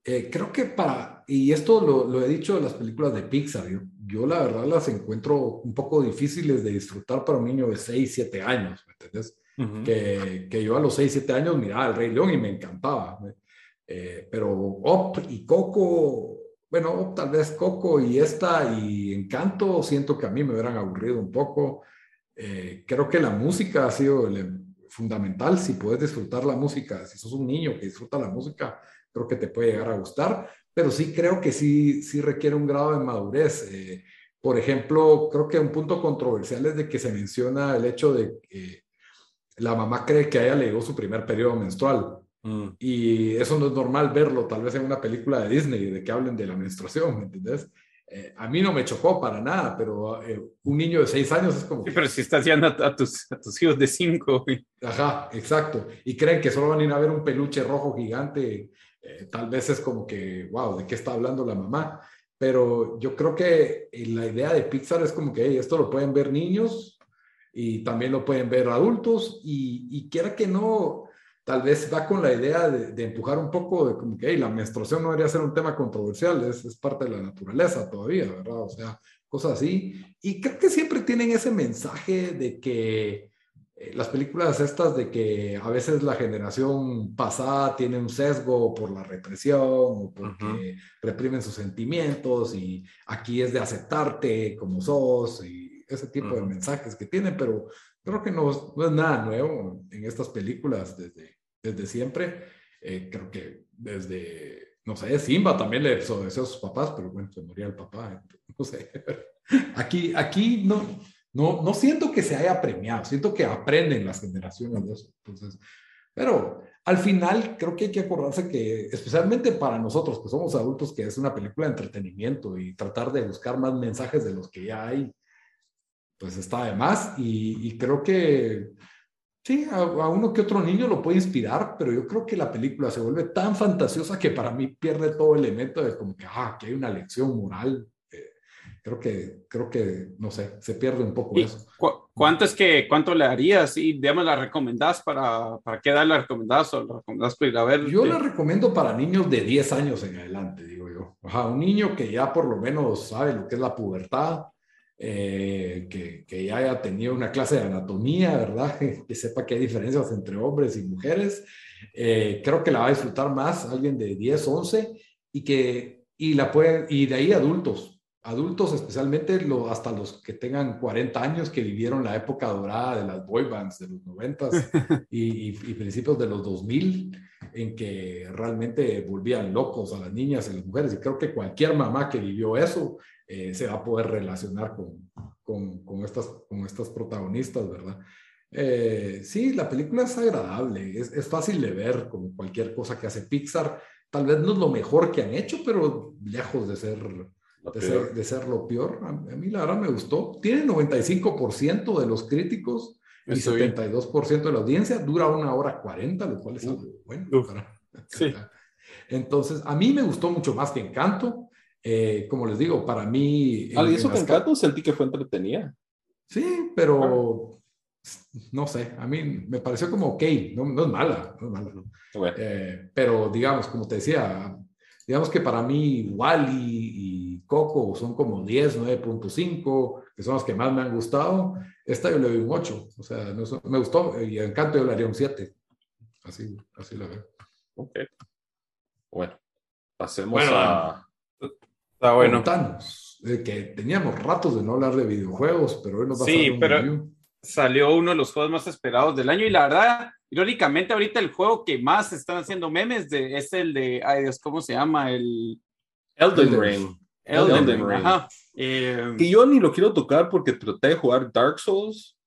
Eh, creo que para, y esto lo, lo, he dicho de las películas de Pixar, yo, yo, la verdad las encuentro un poco difíciles de disfrutar para un niño de 6, 7 años, ¿me entiendes? que, que, yo a los 6, 7 años miraba El Rey León y me encantaba. Eh, pero Op y Coco, bueno, tal vez Coco y esta y Encanto, siento que a mí me hubieran aburrido un poco. Eh, creo que la música ha sido fundamental. Si puedes disfrutar la música, si sos un niño que disfruta la música, creo que te puede llegar a gustar, pero sí creo que sí, sí requiere un grado de madurez. Eh, por ejemplo, creo que un punto controversial es de que se menciona el hecho de que la mamá cree que a ella le llegó su primer periodo menstrual. Mm. Y eso no es normal verlo, tal vez en una película de Disney, de que hablen de la menstruación, ¿me entiendes? eh, a mí no me chocó para nada, pero eh, un niño de seis años es como...
Sí, pero si estás yendo a, tus, a tus hijos de cinco.
Ajá, exacto. Y creen que solo van a ir a ver un peluche rojo gigante, eh, tal vez es como que, wow, ¿de qué está hablando la mamá? Pero yo creo que la idea de Pixar es como que esto lo pueden ver niños y también lo pueden ver adultos y, y quiera que no, tal vez va con la idea de, empujar un poco de como que la menstruación no debería ser un tema controversial, es, es, parte de la naturaleza todavía, ¿verdad? O sea, cosas así. Y creo que siempre tienen ese mensaje de que eh, las películas estas de que a veces la generación pasada tiene un sesgo por la represión o porque reprimen sus sentimientos y aquí es de aceptarte como sos y ese tipo de mensajes que tienen, pero creo que no, no, es nada nuevo en estas películas desde, desde siempre. Eh, creo que desde, no sé, Simba también le desobedeció a sus papás, pero bueno, se moría el papá, no sé. (laughs) Aquí, aquí no, no, no siento que se haya premiado, siento que aprenden las generaciones de eso. Entonces, pero al final creo que hay que acordarse que, especialmente para nosotros que somos adultos, que es una película de entretenimiento y tratar de buscar más mensajes de los que ya hay pues está de más y, creo que sí, a, uno que otro niño lo puede inspirar, pero yo creo que la película se vuelve tan fantasiosa que para mí pierde todo elemento de como que, ah, que hay una lección moral. Creo que, creo que, no sé, se pierde un poco eso.
¿Cuánto es que, cuánto le harías? Y digamos, ¿la recomendás para, para qué edad la recomendás o la recomendás para ir a ver?
Yo la recomiendo para niños de 10 años en adelante, digo yo. Ajá, un niño que ya por lo menos sabe lo que es la pubertad, eh, que, que, ya haya tenido una clase de anatomía, ¿verdad? (laughs) Que sepa que hay diferencias entre hombres y mujeres. Eh, creo que la va a disfrutar más alguien de 10, 11 y que y la pueden, y de ahí adultos, adultos especialmente lo, hasta los que tengan 40 años que vivieron la época dorada de las boy bands de los 90 (laughs) y, y, principios de los 2000 en que realmente volvían locos a las niñas y las mujeres y creo que cualquier mamá que vivió eso eh, se va a poder relacionar con, con, con, estas, con estas protagonistas, ¿verdad? Eh, sí, la película es agradable, es, es, fácil de ver como cualquier cosa que hace Pixar. Tal vez no es lo mejor que han hecho, pero lejos de ser, de ser, de ser, lo peor. A, mí la verdad me gustó. Tiene 95% de los críticos y 72% de la audiencia. Dura una hora 40, lo cual es algo bueno. (laughs)
sí. (laughs)
Entonces, a mí me gustó mucho más que Encanto. Eh, como les digo, para mí...
Ah, y eso te encantó, sentí que fue entretenida.
Sí, pero no sé, a mí me pareció como ok, no, no es mala, no es mala. Eh, pero digamos, como te decía, digamos que para mí Wally Coco son como 10, 9.5, que son los que más me han gustado. Esta yo le doy un 8, o sea, me gustó y Encanto yo le haría un 7. Así, así lo veo.
Ok. Bueno, pasemos a
Está bueno.
que teníamos ratos de no hablar de videojuegos, pero hoy nos va
sí, a pero salió uno de los juegos más esperados del año y la verdad, irónicamente ahorita el juego que más están haciendo memes de, es el de, ay Dios, ¿cómo se llama? El
Elden Ring.
Elden, Ring. Eh,
y yo ni lo quiero tocar porque traté de jugar Dark Souls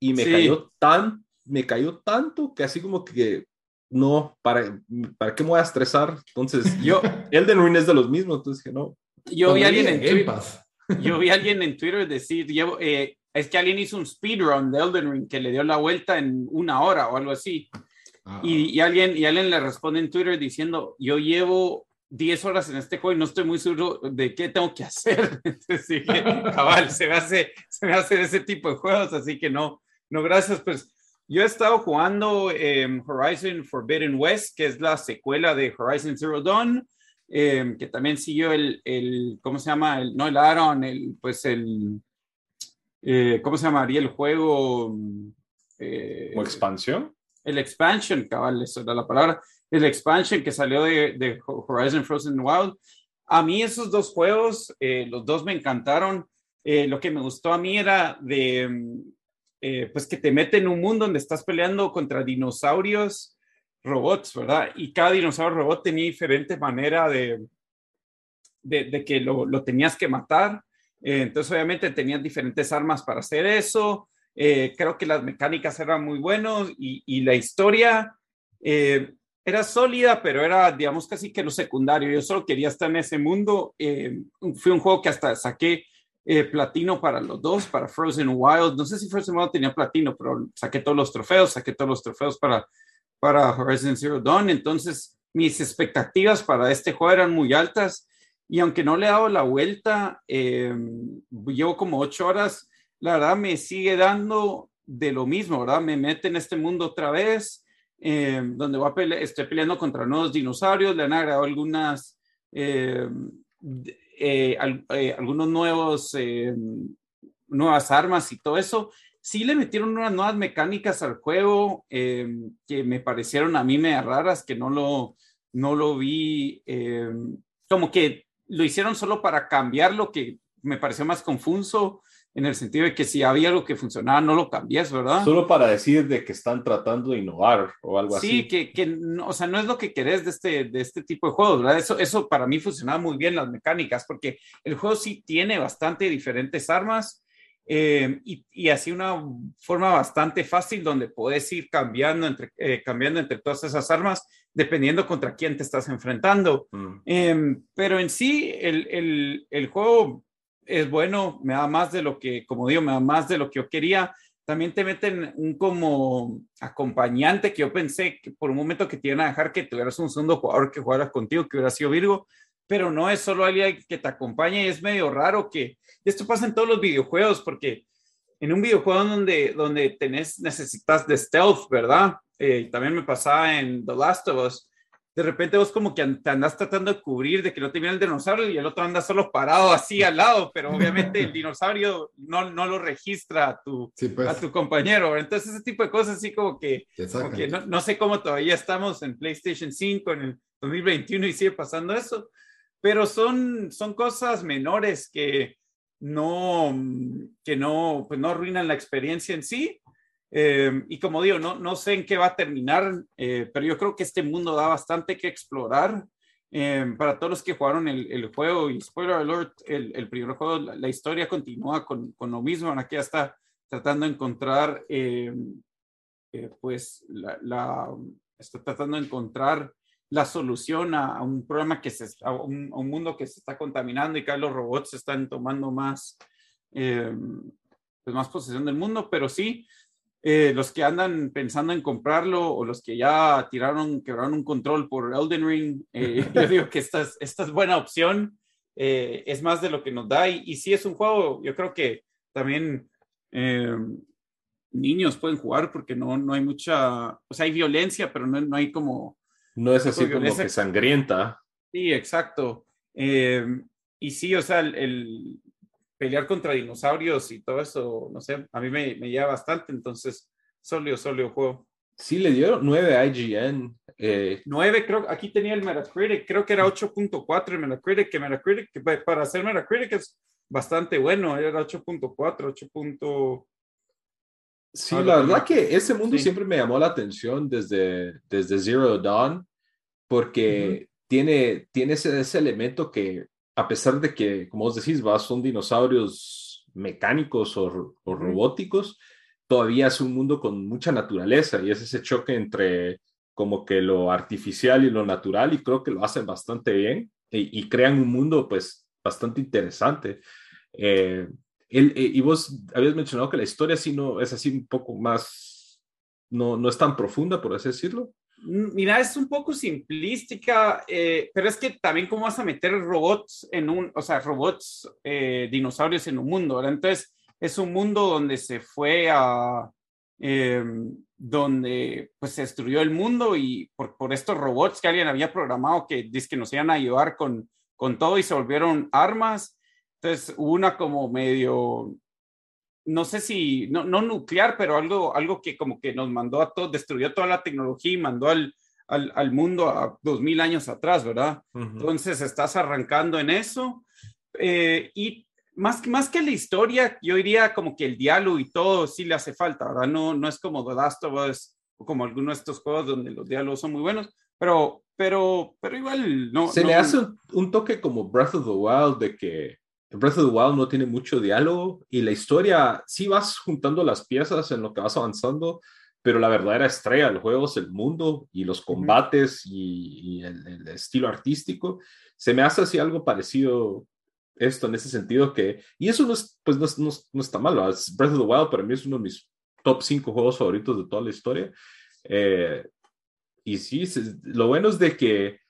y me cayó tan, me cayó tanto que así como que no, ¿para, ¿para qué me voy a estresar? Entonces, (laughs) yo, Elden Ring es de los mismos, entonces que no.
Yo vi, alguien en Twitter, (laughs) yo vi a alguien en Twitter decir, llevo, eh, es que alguien hizo un speedrun de Elden Ring que le dio la vuelta en una hora o algo así. Ah. Y, y, alguien, y alguien le responde en Twitter diciendo, yo llevo 10 horas en este juego y no estoy muy seguro de qué tengo que hacer. (laughs) Entonces, cabal, se me, hace, se me hace ese tipo de juegos, así que no, no, gracias. Pues yo he estado jugando eh, Horizon Forbidden West, que es la secuela de Horizon Zero Dawn. Em, que también siguió el, el, ¿cómo se llama? El, no el Aaron, el, pues el, eh, ¿cómo se llamaría el juego?
Eh, ¿O expansión?
El expansion, cabal, eso era la palabra. El expansion que salió de, de Horizon Frozen Wild. A mí esos dos juegos, eh, los dos me encantaron. Eh, lo que me gustó a mí era de, pues que te mete en un mundo donde estás peleando contra dinosaurios robots, ¿verdad? Y cada dinosaurio robot tenía diferente manera de, de, que lo, lo, tenías que matar. Eh, entonces, obviamente, tenías diferentes armas para hacer eso. Eh, creo que las mecánicas eran muy buenas y, y la historia, eh, era sólida, pero era, digamos, casi que lo secundario. Yo solo quería estar en ese mundo. Eh, fue un juego que hasta saqué eh, platino para los dos, para Frozen Wild. No sé si Frozen Wild tenía platino, pero saqué todos los trofeos, saqué todos los trofeos para, para Horizon Zero Dawn. Entonces, mis expectativas para este juego eran muy altas. Y aunque no le he dado la vuelta, eh, llevo como ocho horas, la verdad me sigue dando de lo mismo, ¿verdad? Me mete en este mundo otra vez eh, donde va estoy peleando contra nuevos dinosaurios, le han agregado algunas, eh, eh, algunos nuevos, nuevas armas y todo eso. Sí le metieron unas nuevas mecánicas al juego que me parecieron a mí medio raras, que no lo, no lo vi, como que lo hicieron solo para cambiar lo que me pareció más confuso en el sentido de que si había algo que funcionaba, no lo cambies, ¿verdad?
Solo para decir de que están tratando de innovar o algo así.
Sí, que, que no, o sea, no es lo que querés de este, de este tipo de juegos, ¿verdad? Eso, eso para mí funcionaba muy bien las mecánicas, porque el juego sí tiene bastante diferentes armas eh, y, y, así una forma bastante fácil donde puedes ir cambiando entre, eh, cambiando entre todas esas armas dependiendo contra quién te estás enfrentando. Mm. Eh, pero en sí, el, el, el juego es bueno, me da más de lo que, como digo, me da más de lo que yo quería. También te meten un como acompañante que yo pensé que por un momento que te iban a dejar que tuvieras un segundo jugador que jugara contigo, que hubiera sido Virgo, pero no es solo alguien que te acompañe y es medio raro que esto pasa en todos los videojuegos porque en un videojuego donde, donde tenés, necesitas de stealth, ¿verdad? Eh, también me pasaba en The Last of Us, de repente vos como que te andas tratando de cubrir de que no te viene el dinosaurio y el otro anda solo parado así al lado, pero obviamente el dinosaurio no, no lo registra a tu, pues. a tu compañero. Entonces ese tipo de cosas así como que, no, no, sé cómo todavía estamos en PlayStation 5 en el 2021 y sigue pasando eso, pero son, son cosas menores que no, que no, pues no arruinan la experiencia en sí Em, y como digo, no, no sé en qué va a terminar, eh, pero yo creo que este mundo da bastante que explorar. Em, para todos los que jugaron el, el, juego, y spoiler alert, el, el primer juego, la, historia continúa con, con, lo mismo. Ahora que ya está tratando de encontrar, em, eh, pues, la, la, está tratando de encontrar la solución a, un problema que se, a un, a un, mundo que se está contaminando y que los robots están tomando más, pues más posesión del mundo, pero sí, eh, los que andan pensando en comprarlo o los que ya tiraron, quebraron un control por Elden Ring, eh, yo digo que esta es, esta es buena opción. Eh, es más de lo que nos da y, y sí es un juego, yo creo que también niños pueden jugar porque no, no hay mucha, o sea, hay violencia, pero no, no hay como...
No es así como que sangrienta.
Sí, exacto. y sí, o sea, el, pelear contra dinosaurios y todo eso, no sé, a mí me, me lleva bastante, entonces, sólido, sólido juego.
Sí, le dieron 9 a IGN. Eh.
9, creo, aquí tenía el Metacritic, creo que era 8.4 el Metacritic, que Metacritic, que para hacer Metacritic es bastante bueno, era 8.4, 8.
Sí, la verdad que ese mundo siempre me llamó la atención desde, desde Zero Dawn, porque tiene, tiene ese, ese elemento que a pesar de que, como vos decís, va, son dinosaurios mecánicos o, robóticos, todavía es un mundo con mucha naturaleza y es ese choque entre como que lo artificial y lo natural y creo que lo hacen bastante bien y, crean un mundo pues bastante interesante. Eh, eh, y vos habías mencionado que la historia sí no es así un poco más, no, no es tan profunda, por así decirlo.
Mira, es un poco simplística, eh, pero es que también cómo vas a meter robots en un, o sea, robots eh, dinosaurios en un mundo, ¿verdad? Entonces, es un mundo donde se fue a, em, donde pues se destruyó el mundo y por, por, estos robots que alguien había programado que dice que nos iban a ayudar con, con todo y se volvieron armas. Entonces, una como medio no sé si, no, no nuclear, pero algo, algo que como que nos mandó a todos, destruyó toda la tecnología y mandó al, al, al mundo a dos mil años atrás, ¿verdad? Entonces estás arrancando en eso. Eh, y más, más que la historia, yo diría como que el diálogo y todo sí le hace falta, ¿verdad? No, no es como The Last of Us o como algunos de estos juegos donde los diálogos son muy buenos, pero, pero, pero igual no.
Se le hace un, un, toque como Breath of the Wild de que Breath of the Wild no tiene mucho diálogo y la historia, sí vas juntando las piezas en lo que vas avanzando, pero la verdadera estrella del juego es el mundo y los combates y, el, estilo artístico. Se me hace así algo parecido esto en ese sentido que, y eso no, es, pues no, no, está mal, Breath of the Wild para mí es uno de mis top 5 juegos favoritos de toda la historia. Eh, y sí, lo bueno es de que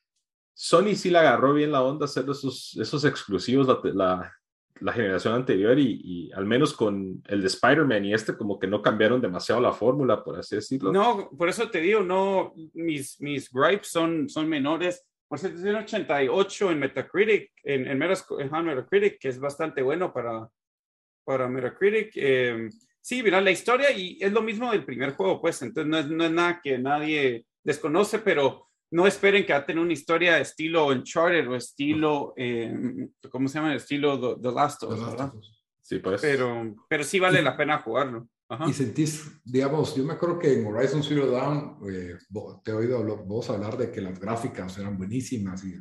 Sony sí le agarró bien la onda hacer esos, esos exclusivos la, la, generación anterior y, al menos con el de Spider-Man y este como que no cambiaron demasiado la fórmula, por así decirlo.
No, por eso te digo, no, mis, mis gripes son, son menores. Por cierto, tiene 88 en Metacritic, en, en, Metacritic, que es bastante bueno para, para Metacritic. Eh, sí, mira, la historia y es lo mismo del primer juego, pues, entonces no es, no es nada que nadie desconoce, pero no esperen que va a tener una historia de estilo Uncharted o estilo, eh, ¿cómo se llama? Estilo The, Last of Us, ¿verdad?
Sí, pues.
Pero, pero sí vale la pena jugarlo.
Y sentís, digamos, yo me acuerdo que en Horizon Zero Dawn, eh, te he oído vos hablar de que las gráficas eran buenísimas y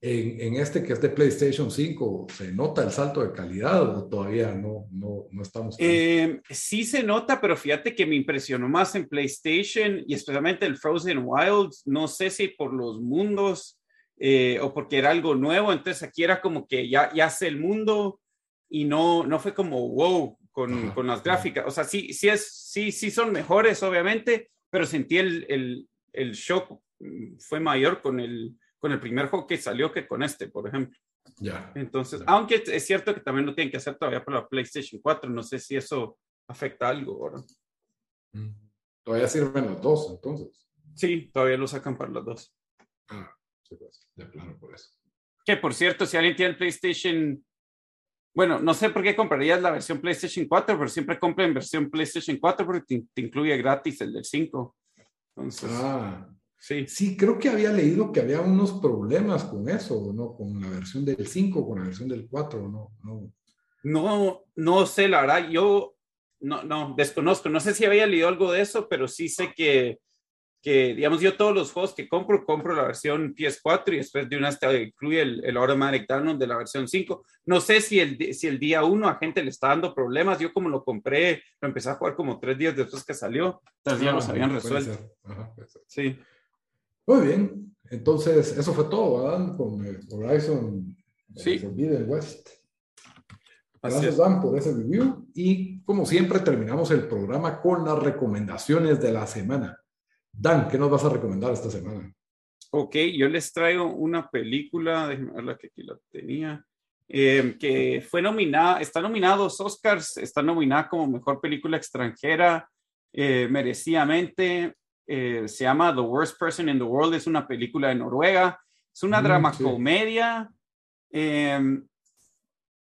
en, en, este que es de PlayStation 5, ¿se nota el salto de calidad o todavía no, no, no estamos?
Eh, sí se nota, pero fíjate que me impresionó más en PlayStation y especialmente el Frozen Wilds. No sé si por los mundos eh, o porque era algo nuevo. Entonces aquí era como que ya, ya sé el mundo y no, no fue como wow con, con las gráficas. O sea, sí, sí, es, sí, sí son mejores, obviamente, pero sentí el, el, el shock mm, fue mayor con el con el primer juego que salió que con este, por ejemplo.
Ya.
Entonces, aunque es cierto que también lo tienen que hacer todavía para la PlayStation 4, no sé si eso afecta algo, ¿verdad?
Mm. Todavía sirven los dos, entonces.
Sí, todavía lo sacan para los dos.
Ah, sí, pues, de plano por eso.
Que por cierto, si alguien tiene el PlayStation, bueno, no sé por qué comprarías la versión PlayStation 4, pero siempre compren versión PlayStation 4 porque te, incluye gratis el del 5. Entonces,
ah, Sí. sí, creo que había leído que había unos problemas con eso, ¿no? Con la versión del 5, con la versión del 4, ¿no? No,
no, no sé, la verdad, yo no, no, desconozco, no sé si había leído algo de eso, pero sí sé que, que digamos, yo todos los juegos que compro, compro la versión PS4 y después de una te incluye el, el Automatic Download de la versión 5. No sé si el, si el día 1 a gente le está dando problemas, yo como lo compré, lo empecé a jugar como tres días después que salió, entonces ya los habían resuelto. Ajá, sí.
Muy bien, entonces eso fue todo, ¿verdad? Con eh, Horizon
eh, sí.
Forbidden West. Gracias, Dan, por ese review. Y como siempre, terminamos el programa con las recomendaciones de la semana. Dan, ¿qué nos vas a recomendar esta semana?
Ok, yo les traigo una película, déjenme ver la que aquí la tenía, eh, que fue nominada, está nominada a dos Oscars, está nominada como mejor película extranjera, merecidamente. Eh, se llama The Worst Person in the World, es una película de Noruega, es una mm, drama comedia em,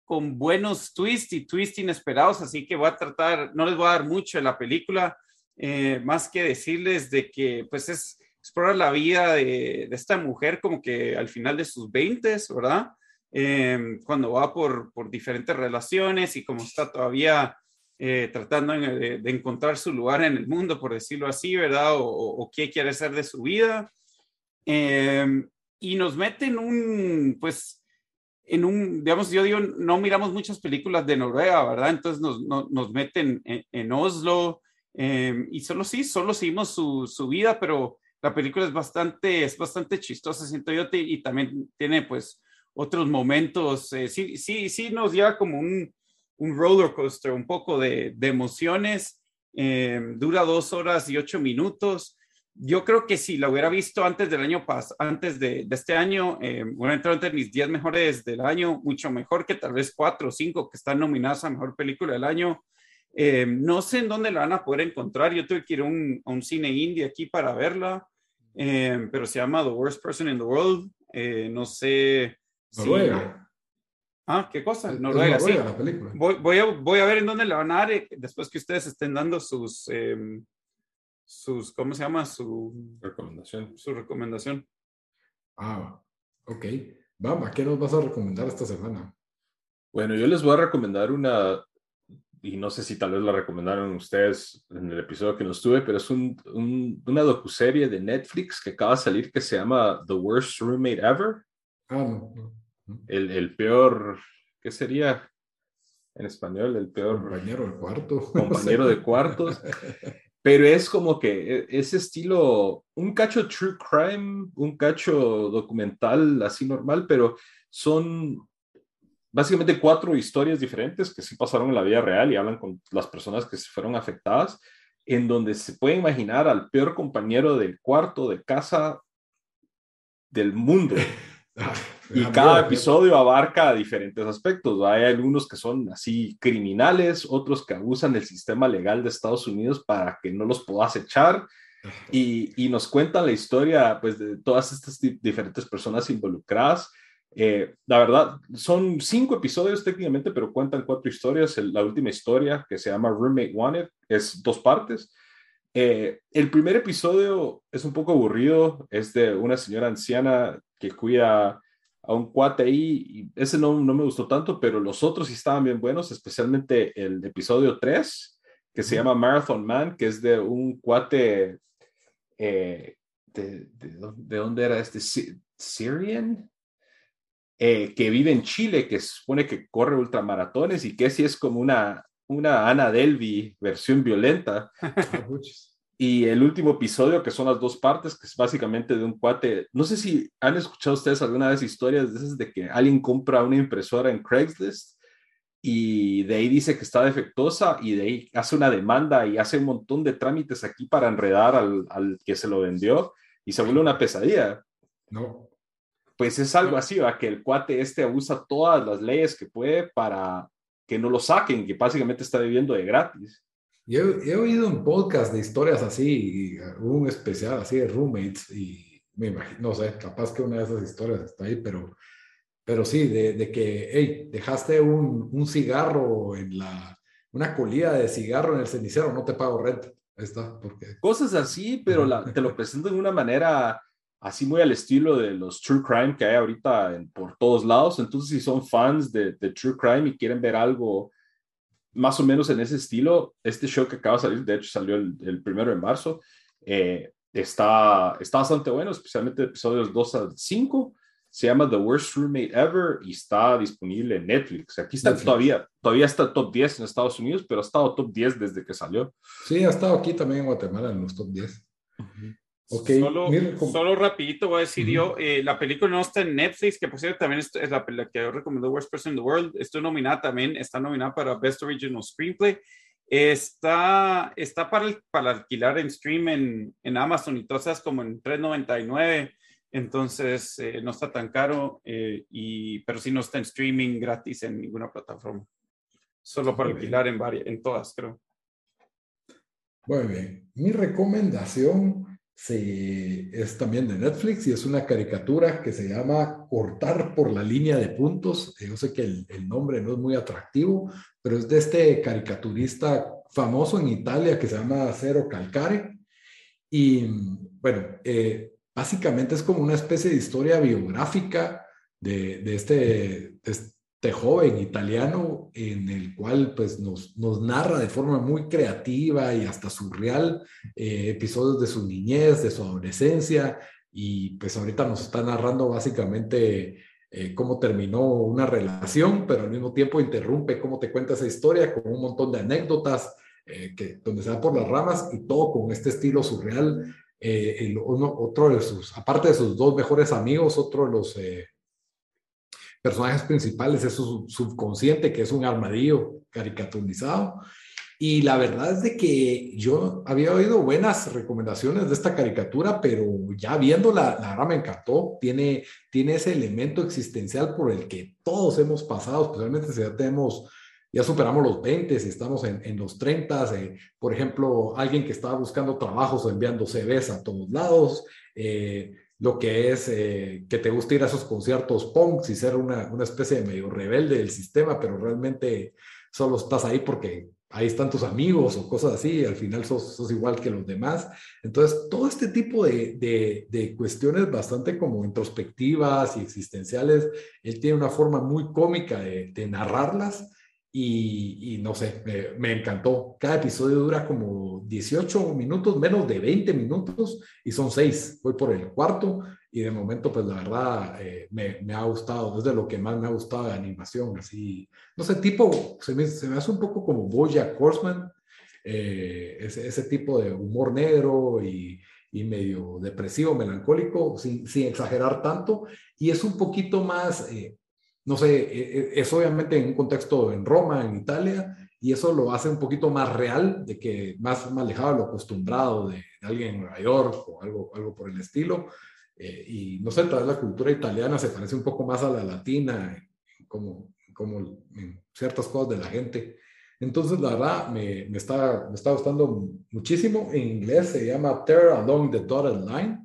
con buenos twists y twists inesperados, así que voy a tratar, no les voy a dar mucho de la película, eh, más que decirles de que pues es explorar la vida de, de, esta mujer como que al final de sus 20, ¿verdad? Em, cuando va por, por diferentes relaciones y como está todavía eh, tratando de, encontrar su lugar en el mundo, por decirlo así, ¿verdad? O, qué quiere ser de su vida. Em, y nos mete en un, pues, en un, digamos, yo digo, no miramos muchas películas de Noruega, ¿verdad? Entonces nos, nos meten en, Oslo em, y solo sí, solo seguimos su, su, vida, pero la película es bastante, es bastante chistosa, siento yo, y también tiene, pues, otros momentos, eh, sí, sí, sí nos lleva como un, un roller coaster, un poco de, emociones. Eh, dura dos horas y ocho minutos. Yo creo que si la hubiera visto antes del año pasado, antes de, este año, eh, hubiera entrado entre mis diez mejores del año, mucho mejor que tal vez cuatro o cinco que están nominadas a mejor película del año. Eh, no sé en dónde la van a poder encontrar. Yo tuve que ir a un, cine indie aquí para verla, pero se llama The Worst Person in the World. no sé. Ah, ¿qué cosa? Noruega, sí. Voy, voy, a, voy, a, ver en dónde la van a dar eh, después que ustedes estén dando sus, em, sus, ¿cómo se llama? Su
recomendación.
Su recomendación.
Ah, ok. Vamos, ¿qué nos vas a recomendar esta semana?
Bueno, yo les voy a recomendar una, y no sé si tal vez la recomendaron ustedes en el episodio que nos tuve, pero es un, un, una docuserie de Netflix que acaba de salir que se llama The Worst Roommate Ever.
Ah, no. no
el, el peor, ¿qué sería en español? El peor
compañero de cuarto. (laughs)
Compañero de cuartos. pero es como que e, ese estilo, un cacho true crime, un cacho documental así normal, pero son básicamente cuatro historias diferentes que sí pasaron en la vida real y hablan con las personas que se fueron afectadas, en donde se puede imaginar al peor compañero del cuarto de casa del mundo. (laughs) Ah, y cada episodio abarca diferentes aspectos. Hay algunos que son así criminales, otros que abusan del sistema legal de Estados Unidos para que no los puedas echar. Y, y nos cuentan la historia pues, de todas estas diferentes personas involucradas. Eh, la verdad, son cinco episodios técnicamente, pero cuentan cuatro historias. la última historia, que se llama Roommate Wanted, es dos partes. Eh, el primer episodio es un poco aburrido, es de una señora anciana que cuida a un cuate ahí, y ese no, no me gustó tanto, pero los otros sí estaban bien buenos, especialmente el episodio 3, que se llama Marathon Man, que es de un cuate, eh, de, de, dónde era este? Syrian, eh, que vive en Chile, que supone que corre ultramaratones y que sí es como una, una Ana Delvi versión violenta. (laughs) Y el último episodio, que son las dos partes, que es básicamente de un cuate. No sé si han escuchado ustedes alguna vez historias de esas de que alguien compra una impresora en Craigslist y de ahí dice que está defectuosa y de ahí hace una demanda y hace un montón de trámites aquí para enredar al, al que se lo vendió y se vuelve una pesadilla.
No
pues es algo así, ¿va? que el cuate este abusa todas las leyes que puede para que no lo saquen, que básicamente está viviendo de gratis.
Yo he, oído un podcast de historias así, un especial así de roommates, y me imagino, no sé, capaz que una de esas historias está ahí, pero, pero sí, de, de que, hey, dejaste un, un, cigarro en la, una colilla de cigarro en el cenicero, no te pago renta. Ahí está, porque...
Cosas así, pero la, te lo (laughs) presento de una manera así muy al estilo de los true crime que hay ahorita por todos lados. Entonces, si son fans de, true crime y quieren ver algo más o menos en ese estilo, este show que acaba de salir, de hecho salió el, primero de marzo, eh, está, está bastante bueno, especialmente episodios 2 al 5. Se llama The Worst Roommate Ever y está disponible en Netflix. Aquí está todavía, todavía está top 10 en Estados Unidos, pero ha estado top 10 desde que salió.
Sí, ha estado aquí también en Guatemala en los top 10.
Solo, solo rapidito voy a decir yo, eh, la película no está en Netflix, que por cierto también es, la, película que yo recomiendo Worst Person in the World, estoy nominada también, está nominada para Best Original Screenplay, está, está para, para alquilar en stream en, en Amazon y todas como en 3.99, entonces eh, no está tan caro, eh, y, pero sí no está en streaming gratis en ninguna plataforma, solo para alquilar en, varias, en todas creo.
Muy bien, mi recomendación es también de Netflix y es una caricatura que se llama Cortar por la línea de puntos. Yo sé que el, nombre no es muy atractivo, pero es de este caricaturista famoso en Italia que se llama Cero Calcare. Y bueno, eh, básicamente es como una especie de historia biográfica de, de este este joven italiano en el cual pues nos, nos narra de forma muy creativa y hasta surreal eh, episodios de su niñez, de su adolescencia y pues ahorita nos está narrando básicamente eh, cómo terminó una relación, pero al mismo tiempo interrumpe cómo te cuenta esa historia con un montón de anécdotas eh, que, donde se va por las ramas y todo con este estilo surreal. El, uno, otro de sus, aparte de sus dos mejores amigos, otro de los personajes principales es su subconsciente, que es un armadillo caricaturizado. Y la verdad es de que yo había oído buenas recomendaciones de esta caricatura, pero ya viéndola, la verdad me encantó. Tiene, tiene ese elemento existencial por el que todos hemos pasado, especialmente si ya tenemos, ya superamos los 20, si estamos en, los 30, eh, por ejemplo, alguien que estaba buscando trabajos o enviando CVs a todos lados, eh, lo que es eh, que te gusta ir a esos conciertos punks y ser una, una, especie de medio rebelde del sistema, pero realmente solo estás ahí porque ahí están tus amigos o cosas así, y al final sos, sos, igual que los demás. Entonces, todo este tipo de, de, de, cuestiones bastante como introspectivas y existenciales, él tiene una forma muy cómica de, de narrarlas y, no sé, me, encantó. Cada episodio dura como 18 minutos, menos de 20 minutos, y son seis. Voy por el cuarto y de momento, pues la verdad, eh, me, me, ha gustado. Es de lo que más me ha gustado de animación. Así, no sé, tipo, se me, se me hace un poco como Boya Horseman, eh, ese, ese, tipo de humor negro y, y medio depresivo, melancólico, sin, sin, exagerar tanto, y es un poquito más, eh, no sé, e, e, es obviamente en un contexto en Roma, en Italia, y eso lo hace un poquito más real, de que más, más alejado de lo acostumbrado de, alguien en Nueva York o algo, algo por el estilo. Eh, y no sé, tal vez la cultura italiana se parece un poco más a la latina, como, como en ciertas cosas de la gente. Entonces, la verdad, me, me, está, me está gustando muchísimo. En inglés se llama Tear Along the Dotted Line.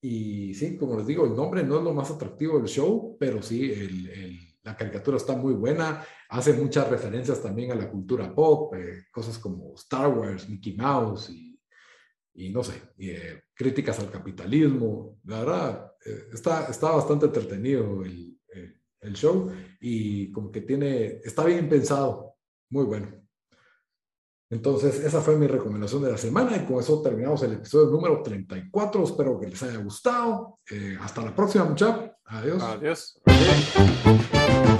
Y sí, como les digo, el nombre no es lo más atractivo del show, pero sí, la caricatura está muy buena. Hace muchas referencias también a la cultura pop, eh, cosas como Star Wars, Mickey Mouse y no sé, eh, críticas al capitalismo. La verdad, eh, está, está bastante entretenido el, el, show y como que tiene, está bien pensado, muy bueno. Entonces, esa fue mi recomendación de la semana y con eso terminamos el episodio número 34. Espero que les haya gustado. Eh, hasta la próxima, muchachos. Adiós.
Adiós. Adiós.